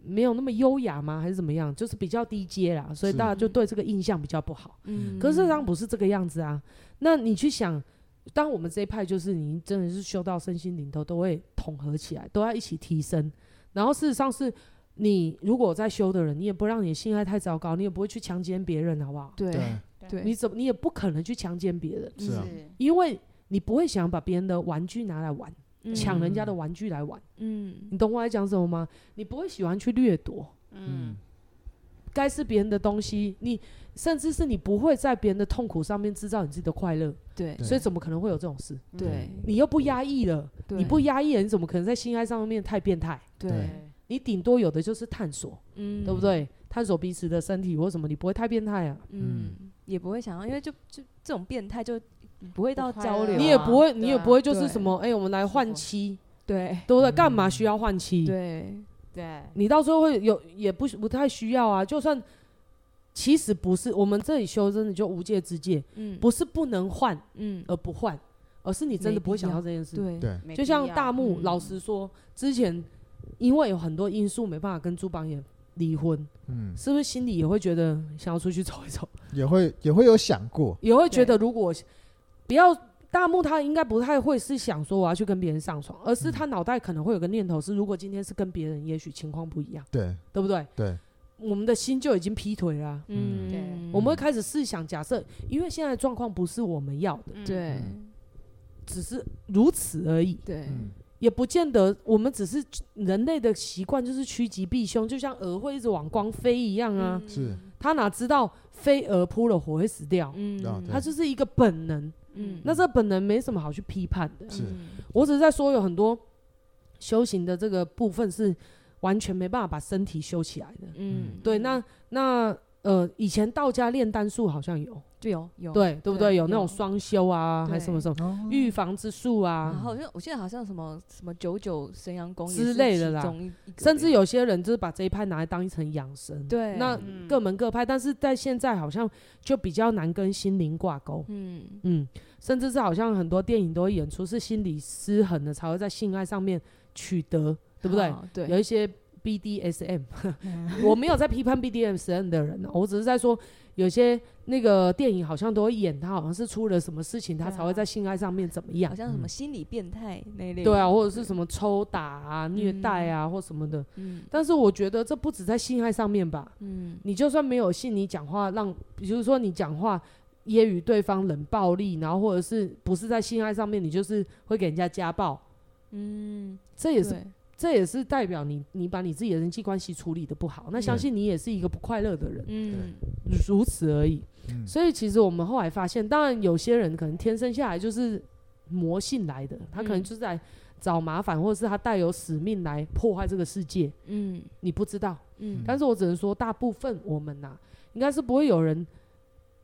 没有那么优雅吗？还是怎么样？就是比较低阶啦，所以大家就对这个印象比较不好。嗯，可是事实上不是这个样子啊。那你去想，当我们这一派就是你真的是修到身心灵头都会统合起来，都要一起提升。然后事实上是你如果在修的人，你也不让你的性爱太糟糕，你也不会去强奸别人，好不好？对对，你怎么你也不可能去强奸别人，是啊，因为你不会想把别人的玩具拿来玩，嗯抢人家的玩具来玩。嗯你懂我在讲什么吗？你不会喜欢去掠夺。嗯，该是别人的东西，你甚至是你不会在别人的痛苦上面制造你自己的快乐，对。对。所以怎么可能会有这种事？对。你又不压抑了，对。你不压抑了，你怎么可能在性爱上面太变态？对，你顶多有的就是探索，嗯，对不？对？探索彼此的身体或什么，你不会太变态啊，嗯，也不会想要，因为就就这种变态就不会到交流啊，你也不会，你也不会就是什么，哎，我们来换妻，对。对不对？干嘛需要换妻？对。对，你到时候会有也不不太需要啊，就算。其实不是，我们这里修真的就无界之界，嗯。不是不能换嗯。而不换，而是你真的不会想到这件事。对。对，就像大木，嗯。老实说，之前因为有很多因素没办法跟朱榜眼离婚，嗯，是不是心里也会觉得想要出去走一走，也会也会有想过，也会觉得如果不要大木，他应该不太会是想说我要去跟别人上床，而是他脑袋可能会有个念头是，如果今天是跟别人，也许情况不一样，对。对不对？对，我们的心就已经劈腿了啊、嗯。对。我们会开始试想，假设因为现在状况不是我们要的，嗯。对。只是如此而已。对。嗯，也不见得，我们只是人类的习惯就是趋吉避凶，就像蛾会一直往光飞一样啊。是，他哪知道飞蛾扑了火会死掉？嗯。他就是一个本能。嗯。那这本能没什么好去批判的。是。我只是在说，有很多修行的这个部分是完全没办法把身体修起来的。嗯。对，那那呃，以前道家炼丹术好像有，就有有。对对不对？有那种双修啊，还是什么什么哦。预防之术然啊，后好像我记得好像什么什么九九神阳功之类的啦。甚至有些人就是把这一派拿来当一层养生。对。那嗯。各门各派，但是在现在好像就比较难跟心灵挂钩，嗯。嗯，甚至是好像很多电影都会演出是心理失衡的才会在性爱上面取得，对不对？对有一些 BDSM，我没有在批判 BDSM 的人，我只是在说有些那个电影好像都会演他好像是出了什么事情，他才会在性爱上面怎么样，好像什么心理变态那类，对啊，或者是什么抽打啊、虐待啊或什么的。嗯，但是我觉得这不止在性爱上面吧。嗯，你就算没有性，你讲话让，比如说你讲话揶揄对方冷暴力，然后或者是不是在性爱上面，你就是会给人家家暴。嗯，这也是。这也是代表你，你把你自己的人际关系处理的不好，那相信你也是一个不快乐的人，嗯，如此而已。嗯、所以其实我们后来发现，当然有些人可能天生下来就是魔性来的，他可能就是在找麻烦，或者是他带有使命来破坏这个世界，嗯，你不知道，嗯，但是我只能说，大部分我们呐、啊，应该是不会有人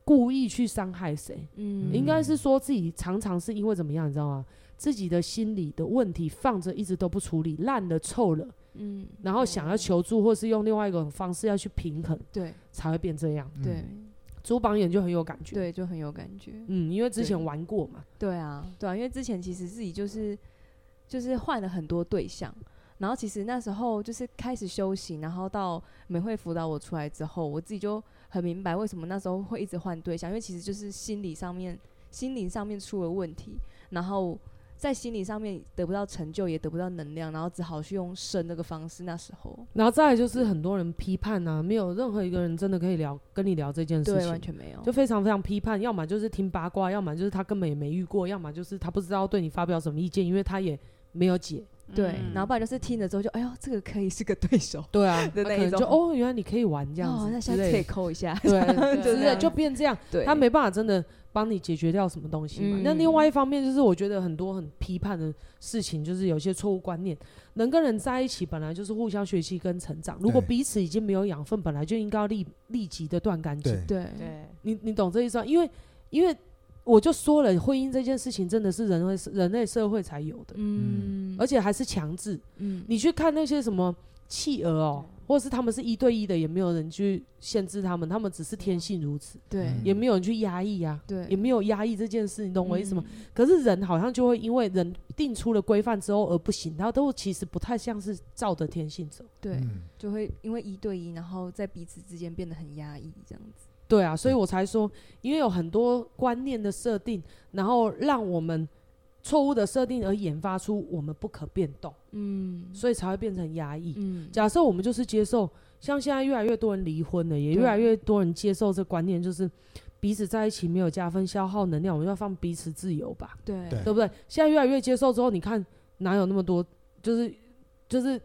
故意去伤害谁，嗯，应该是说自己常常是因为怎么样，你知道吗？自己的心理的问题放着一直都不处理，烂了臭了，嗯，然后想要求助，或是用另外一种方式要去平衡，对，才会变这样。对，朱榜眼就很有感觉，对，就很有感觉。嗯，因为之前玩过嘛。对啊，对啊，因为之前其实自己就是就是换了很多对象，然后其实那时候就是开始修行，然后到美会辅导我出来之后，我自己就很明白为什么那时候会一直换对象，因为其实就是心理上面、心灵上面出了问题，然后。在心理上面得不到成就，也得不到能量，然后只好去用生那个方式。那时候，然后再来就是很多人批判啊，没有任何一个人真的可以聊跟你聊这件事情，对，完全没有，就非常非常批判。要么就是听八卦，要么就是他根本也没遇过，要么就是他不知道对你发表什么意见，因为他也没有解。对，然后不然就是听了之后就，哎呦，这个可以是个对手。对啊，的那一种就哦，原来你可以玩这样子，那下次可以抠一下，对，就是就变这样。对，他没办法真的。帮你解决掉什么东西嘛？那、嗯、另外一方面就是，我觉得很多很批判的事情，就是有些错误观念。人跟人在一起本来就是互相学习跟成长，如果彼此已经没有养分，本来就应该要立立即的断干净。对对，你你懂这意思吗？因为因为我就说了，婚姻这件事情真的是人类人类社会才有的，嗯，而且还是强制。嗯，你去看那些什么企鹅哦。或者是他们是一对一的，也没有人去限制他们，他们只是天性如此，对，也没有人去压抑啊，对，也没有压抑这件事，你懂我意思吗？嗯、可是人好像就会因为人定出了规范之后而不行，他都其实不太像是照着天性走，对，嗯、就会因为一对一，然后在彼此之间变得很压抑这样子。对啊，所以我才说，因为有很多观念的设定，然后让我们。错误的设定而研发出我们不可变动，嗯，所以才会变成压抑。嗯，假设我们就是接受，像现在越来越多人离婚了，也越来越多人接受这观念，就是彼此在一起没有加分，消耗能量，我们要放彼此自由吧，对，对不对？现在越来越接受之后，你看哪有那么多，就是就是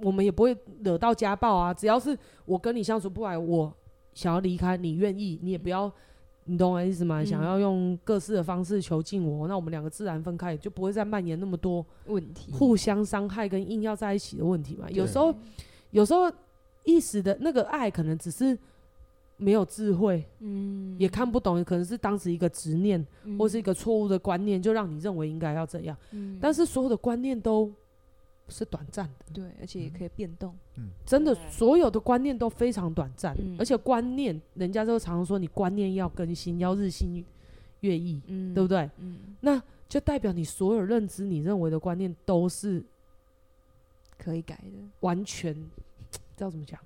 我们也不会惹到家暴啊，只要是我跟你相处不来，我想要离开，你愿意，你也不要。你懂我意思吗？嗯、想要用各式的方式囚禁我，那我们两个自然分开，就不会再蔓延那么多问题，互相伤害跟硬要在一起的问题嘛。有时候，有时候一时的那个爱可能只是没有智慧，嗯，也看不懂，可能是当时一个执念，嗯、或是一个错误的观念，就让你认为应该要这样。嗯、但是所有的观念都。是短暂的，对，而且也可以变动。嗯，真的，所有的观念都非常短暂，嗯、而且观念，人家都常常说你观念要更新，要日新月异，嗯，对不对？嗯，那就代表你所有认知、你认为的观念都是可以改的，完全，知道怎么讲？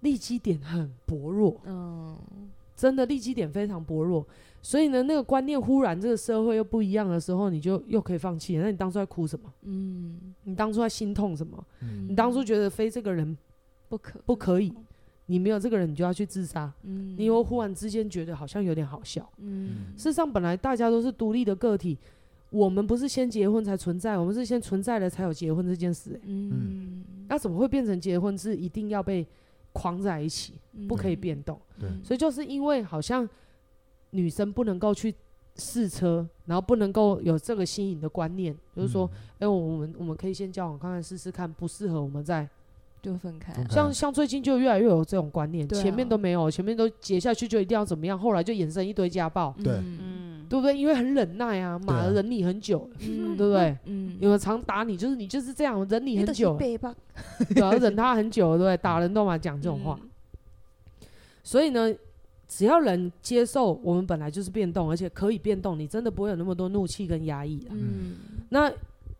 立基点很薄弱，嗯，真的利基点非常薄弱。所以呢，那个观念忽然这个社会又不一样的时候，你就又可以放弃。那你当初在哭什么？嗯，你当初在心痛什么？嗯，你当初觉得非这个人不可不可以，你没有这个人，你就要去自杀。嗯，你又忽然之间觉得好像有点好笑。嗯，事实上本来大家都是独立的个体，我们不是先结婚才存在，我们是先存在了才有结婚这件事欸。嗯，那怎么会变成结婚是一定要被框在一起，不可以变动？对，所以就是因为好像。女生不能够去试车，然后不能够有这个新颖的观念，就是说，哎、嗯，我们我们可以先交往看看试试看，不适合我们再就分开。像像最近就越来越有这种观念，前面都没有，前面都结下去就一定要怎么样，后来就衍生一堆家暴，对，嗯，对不对？因为很忍耐啊，马儿忍你很久，对不对？嗯，有人常打你，就是你就是这样忍你很久，对吧？忍他很久，对不对？打人都嘛讲这种话，所以呢。只要人接受，我们本来就是变动，而且可以变动，你真的不会有那么多怒气跟压抑啊。嗯，那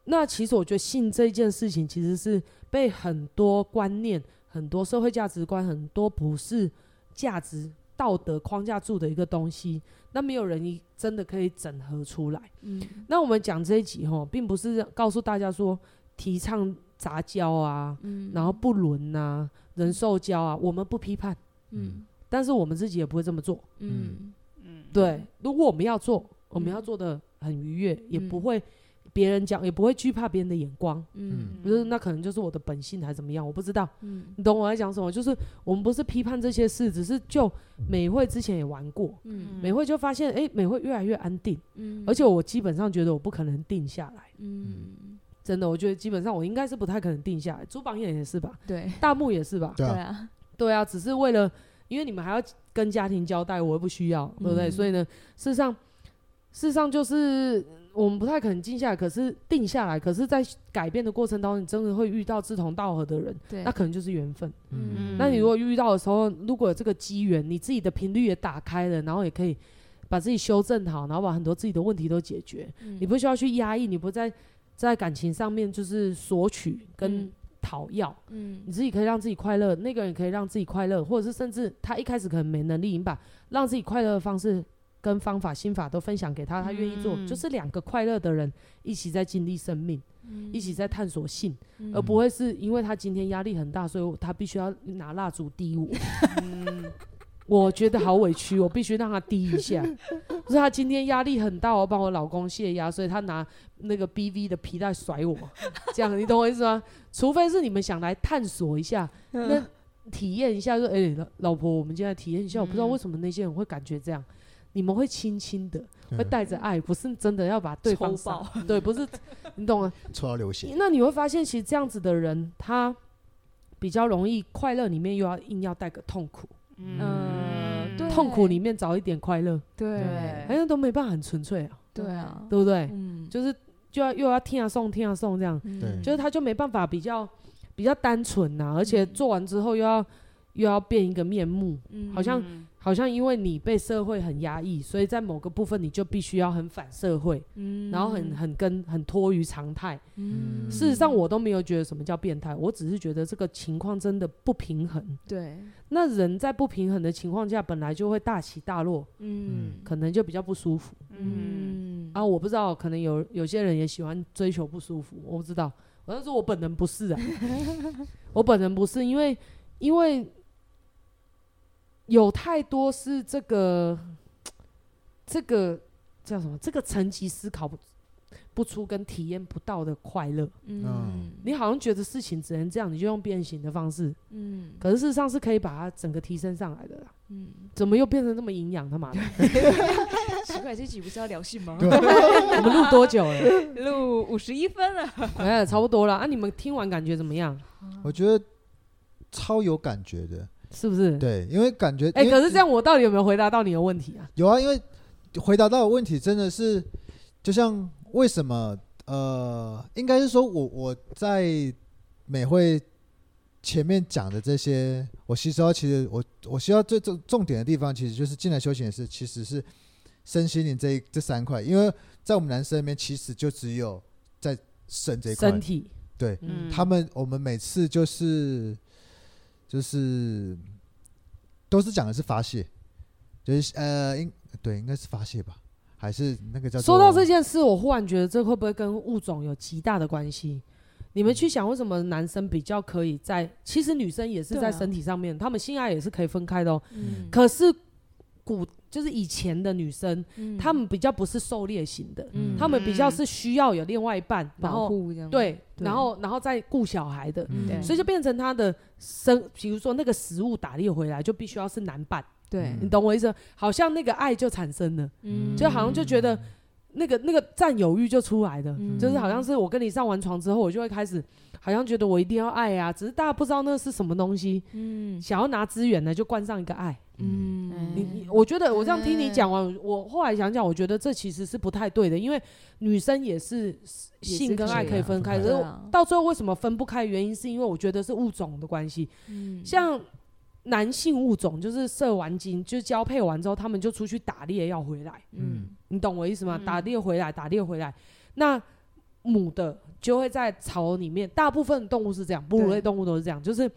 那其实我觉得性这件事情，其实是被很多观念、很多社会价值观、很多普世价值、道德框架住的一个东西。那没有人一真的可以整合出来。嗯，那我们讲这一集哈，并不是告诉大家说提倡杂交啊，嗯，然后不伦呐、人兽交啊，我们不批判，嗯。但是我们自己也不会这么做。嗯。对，如果我们要做，我们要做的很愉悦，也不会别人讲，也不会惧怕别人的眼光。嗯，不是，那可能就是我的本性还是怎么样，我不知道。嗯。你懂我在讲什么？就是我们不是批判这些事，只是就美会之前也玩过，嗯。美会就发现，哎、美会越来越安定，嗯，而且我基本上觉得我不可能定下来，嗯，真的，我觉得基本上我应该是不太可能定下来。朱榜眼也是吧，对。大木也是吧，对啊，啊，对啊，只是为了，因为你们还要跟家庭交代，我又不需要，对不对？嗯。所以呢，事实上，事实上就是我们不太可能静下来，可是定下来，可是在改变的过程当中，你真的会遇到志同道合的人，对，那可能就是缘分。嗯，那你如果遇到的时候，如果有这个机缘，你自己的频率也打开了，然后也可以把自己修正好，然后把很多自己的问题都解决，嗯。你不需要去压抑，你不在在感情上面就是索取跟嗯讨要。嗯。你自己可以让自己快乐，那个人可以让自己快乐，或者是甚至他一开始可能没能力，你把让自己快乐的方式跟方法、心法都分享给他，他愿意做，嗯就是两个快乐的人一起在经历生命，嗯一起在探索性，嗯而不会是因为他今天压力很大，所以他必须要拿蜡烛滴我。我觉得好委屈，我必须让他滴一下。不是他今天压力很大，我帮我老公泄压，所以他拿那个 BV 的皮带甩我，这样你懂我意思吗？除非是你们想来探索一下，那体验一下说，哎、老老婆，我们今天来体验一下。我不知道为什么那些人会感觉这样，你们会轻轻的，会带着爱，不是真的要把对方抽爆。杀 对，不是，你懂吗？抽到流血，那你会发现，其实这样子的人，他比较容易快乐里面又要硬要带个痛苦，嗯，对，痛苦里面找一点快乐，对。好像都没办法很纯粹啊，对啊，对不对？嗯，就是就要又要听啊送听啊送这样，对就是他就没办法比较比较单纯呐，而且做完之后又要又要变一个面目，嗯。好像好像因为你被社会很压抑，所以在某个部分你就必须要很反社会，嗯然后很很跟很脱于常态。嗯事实上，我都没有觉得什么叫变态，我只是觉得这个情况真的不平衡。对，那人在不平衡的情况下，本来就会大起大落，嗯可能就比较不舒服。嗯啊，我不知道，可能有有些人也喜欢追求不舒服，我不知道。我但是我本人不是啊，我本人不是，因为因为有太多是这个这个叫什么？这个层级思考不不出跟体验不到的快乐。嗯你好像觉得事情只能这样，你就用变形的方式，嗯可是事实上是可以把它整个提升上来的啦。嗯，怎么又变成那么营养？他妈的，奇怪，这集不是要聊性吗？对我们录多久了？录五十一分了，哎，差不多了啊！你们听完感觉怎么样？我觉得超有感觉的，是不是？对，因为感觉，哎、可是这样，我到底有没有回答到你的问题啊？有啊，因为回答到的问题真的是，就像为什么呃，应该是说我我在美会前面讲的这些，我吸收到其实我我需要最重重点的地方，其实就是进来修行也是其实是身心灵这一这三块，因为在我们男生里面，其实就只有在身这一块，身体，对，嗯，他们我们每次就是就是都是讲的是发泄，就是呃，应对应该是发泄吧，还是那个叫做说到这件事，我忽然觉得这会不会跟物种有极大的关系？你们去想，为什么男生比较可以在？其实女生也是在身体上面，他们性爱也是可以分开的哦。嗯可是古就是以前的女生，嗯。她们比较不是狩猎型的，嗯。她们比较是需要有另外一半，然保后护这样，对，然后然后再顾小孩的，嗯。所以就变成她的生，比如说那个食物打猎回来，就必须要是男伴。对，你懂我意思？好像那个爱就产生了，嗯。就好像就觉得那个那个占有欲就出来了，嗯。就是好像是我跟你上完床之后，我就会开始好像觉得我一定要爱啊，只是大家不知道那是什么东西，嗯。想要拿资源呢就冠上一个爱。嗯。你你，我觉得我这样听你讲完，我后来想想，我觉得这其实是不太对的，因为女生也是性跟爱可以分开，可是到最后为什么分不开？原因是因为我觉得是物种的关系，嗯。像。男性物种就是射完精，就交配完之后，他们就出去打猎要回来，嗯。你懂我意思吗？嗯。打猎回来，打猎回来，那母的就会在巢里面，大部分动物是这样，哺乳类动物都是这样，就是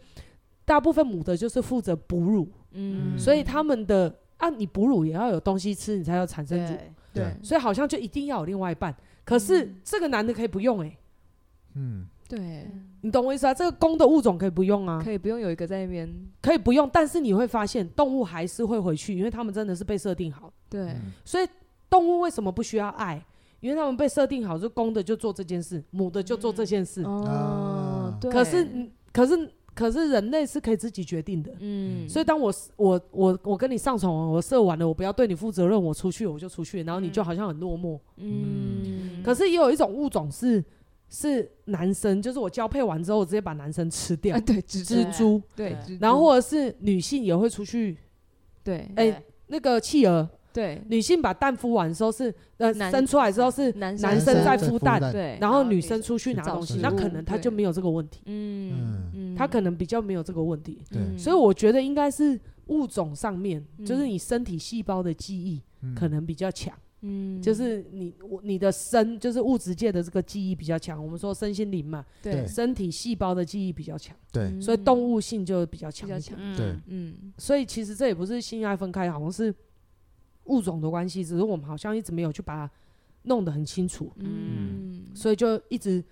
大部分母的就是负责哺乳，嗯，所以他们的啊，你哺乳也要有东西吃，你才要产生乳，对，所以好像就一定要有另外一半。可是这个男的可以不用哎、欸，嗯，对，你懂我意思啊？这个公的物种可以不用啊，可以不用有一个在那边，可以不用，但是你会发现动物还是会回去，因为他们真的是被设定好。对，嗯。所以动物为什么不需要爱？因为他们被设定好，就公的就做这件事，母的就做这件事。哦啊，对，可是，可是，可是人类是可以自己决定的。嗯，所以当我我我我跟你上床，我射完了，我不要对你负责任，我出去我就出去，然后你就好像很落寞。嗯，可是也有一种物种是是男生，就是我交配完之后，我直接把男生吃掉啊，，对，蜘蜘蛛，对，对蜘蛛。然后或者是女性也会出去，对，哎，那个企鹅，对，女性把蛋孵完的时候是呃生出来之后是男男生在孵蛋，对，然后女生出去拿东西，那可能他就没有这个问题，嗯嗯，他可能比较没有这个问题，对。嗯。所以我觉得应该是物种上面，嗯。就是你身体细胞的记嗯。忆可能比较强，嗯，就是你我你的身就是物质界的这个记忆比较强，我们说身心灵嘛，对。对。身体细胞的记忆比较强，对，所以动物性就比较强比较强，对。嗯。所以其实这也不是性爱分开，好像是物种的关系，只是我们好像一直没有去把它弄得很清楚，嗯，所以就一直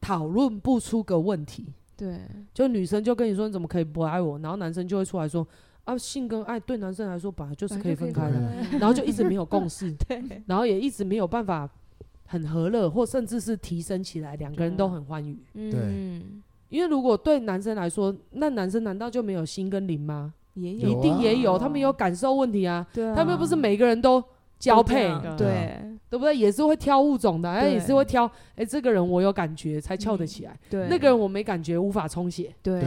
讨论不出个问题。对，就女生就跟你说你怎么可以不爱我，然后男生就会出来说啊，性跟爱对男生来说本来就是可以分开的，然后就一直没有共识，对，然后也一直没有办法很和乐，或甚至是提升起来，两个人都很欢愉。嗯，因为如果对男生来说，那男生难道就没有心跟灵吗？有。也有，一定也有，啊他们有感受问题啊，对啊，他们又不是每个人都交配，对对。不对？也是会挑物种的，哎，也是会挑，哎，这个人我有感觉才翘得起来，对，那个人我没感觉无法充血，对。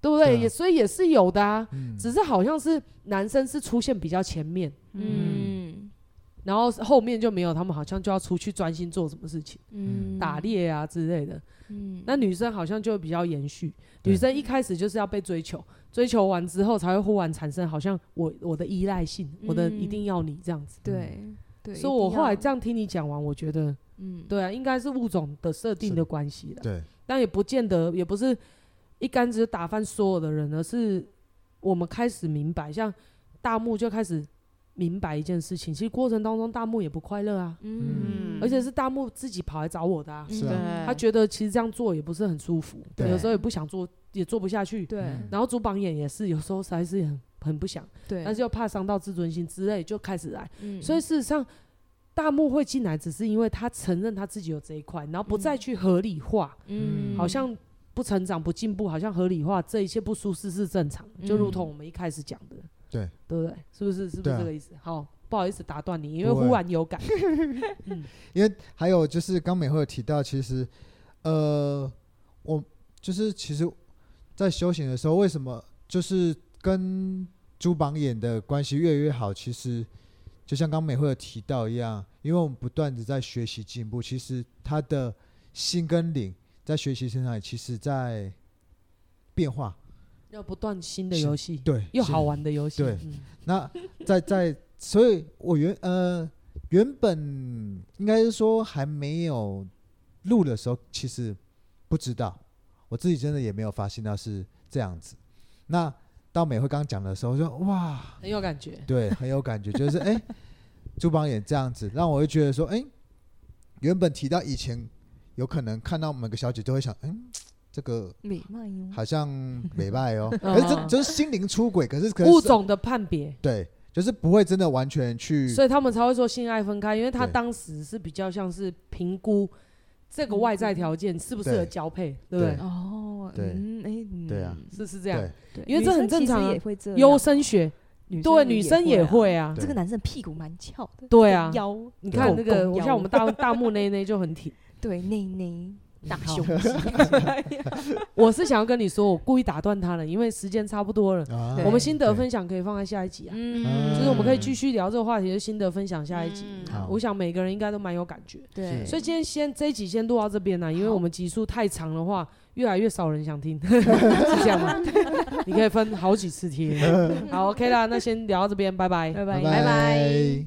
对不对？对啊。也所以也是有的啊，嗯。只是好像是男生是出现比较前面，嗯然后后面就没有，他们好像就要出去专心做什么事情，嗯，打猎啊之类的。嗯，那女生好像就比较延续，女生一开始就是要被追求，追求完之后才会忽然产生好像我我的依赖性，我的一定要你这样子。对对，所以我后来这样，样听你讲完，我觉得嗯，对啊，应该是物种的设定的关系了，对，但也不见得，也不是一竿子打翻所有的人，而是我们开始明白，像大木就开始明白一件事情，其实过程当中大木也不快乐啊，嗯，而且是大木自己跑来找我的啊，是啊，他觉得其实这样做也不是很舒服，对。有时候也不想做，也做不下去，对。然后主榜眼也是有时候实在是很很不想，对，但是又怕伤到自尊心之类，就开始来。嗯。所以事实上，大木会进来，只是因为他承认他自己有这一块，然后不再去合理化，嗯，好像不成长、不进步，好像合理化这一切不舒适是正常的，就如同我们一开始讲的，对对不对？是不是？是不是这个意思？好，不好意思打断你，因为忽然有感。因为还有就是刚美惠有提到，其实呃，我就是其实，在修行的时候，为什么就是跟朱榜眼的关系越来越好？其实就像刚美惠有提到一样，因为我们不断的在学习进步，其实他的心跟灵在学习身上，其实在变化。要不断新的游戏，对，又好玩的游戏。对嗯那在在，所以我原呃原本应该是说还没有录的时候，其实不知道，我自己真的也没有发现到是这样子。那到美惠刚刚讲的时候，我说哇，很有感觉。对，很有感觉，就是 哎，朱邦也这样子，让我会觉得说，哎，原本提到以前有可能看到每个小姐都会想，嗯，这个美漫哟，好像美败哦，嗯 可是这就是心灵出轨，可是可是物种的判别，对，就是不会真的完全去所以他们才会说性爱分开，因为他对。当时是比较像是评估这个外在条件适不适合交配，对。不对？哦，对。嗯，哎，嗯。对啊，是是这样，对，对。因为这很正常啊实也会这优生学，女对女生也会啊。对。这个男生屁股蛮翘的，对啊。腰，你看那个，像我们大 大木那一那就很挺。对内内大好胸肌，我是想要跟你说，我故意打断他了，因为时间差不多了。啊我们心得分享可以放在下一集啊，嗯就是我们可以继续聊这个话题，就心得分享下一集。嗯我想每个人应该都蛮有感觉，对，所以今天先这一集先录到这边呢，因为我们集数太长的话，越来越少人想听，是这样吗？你可以分好几次听。好，OK 啦，那先聊到这边，拜拜。拜拜拜拜。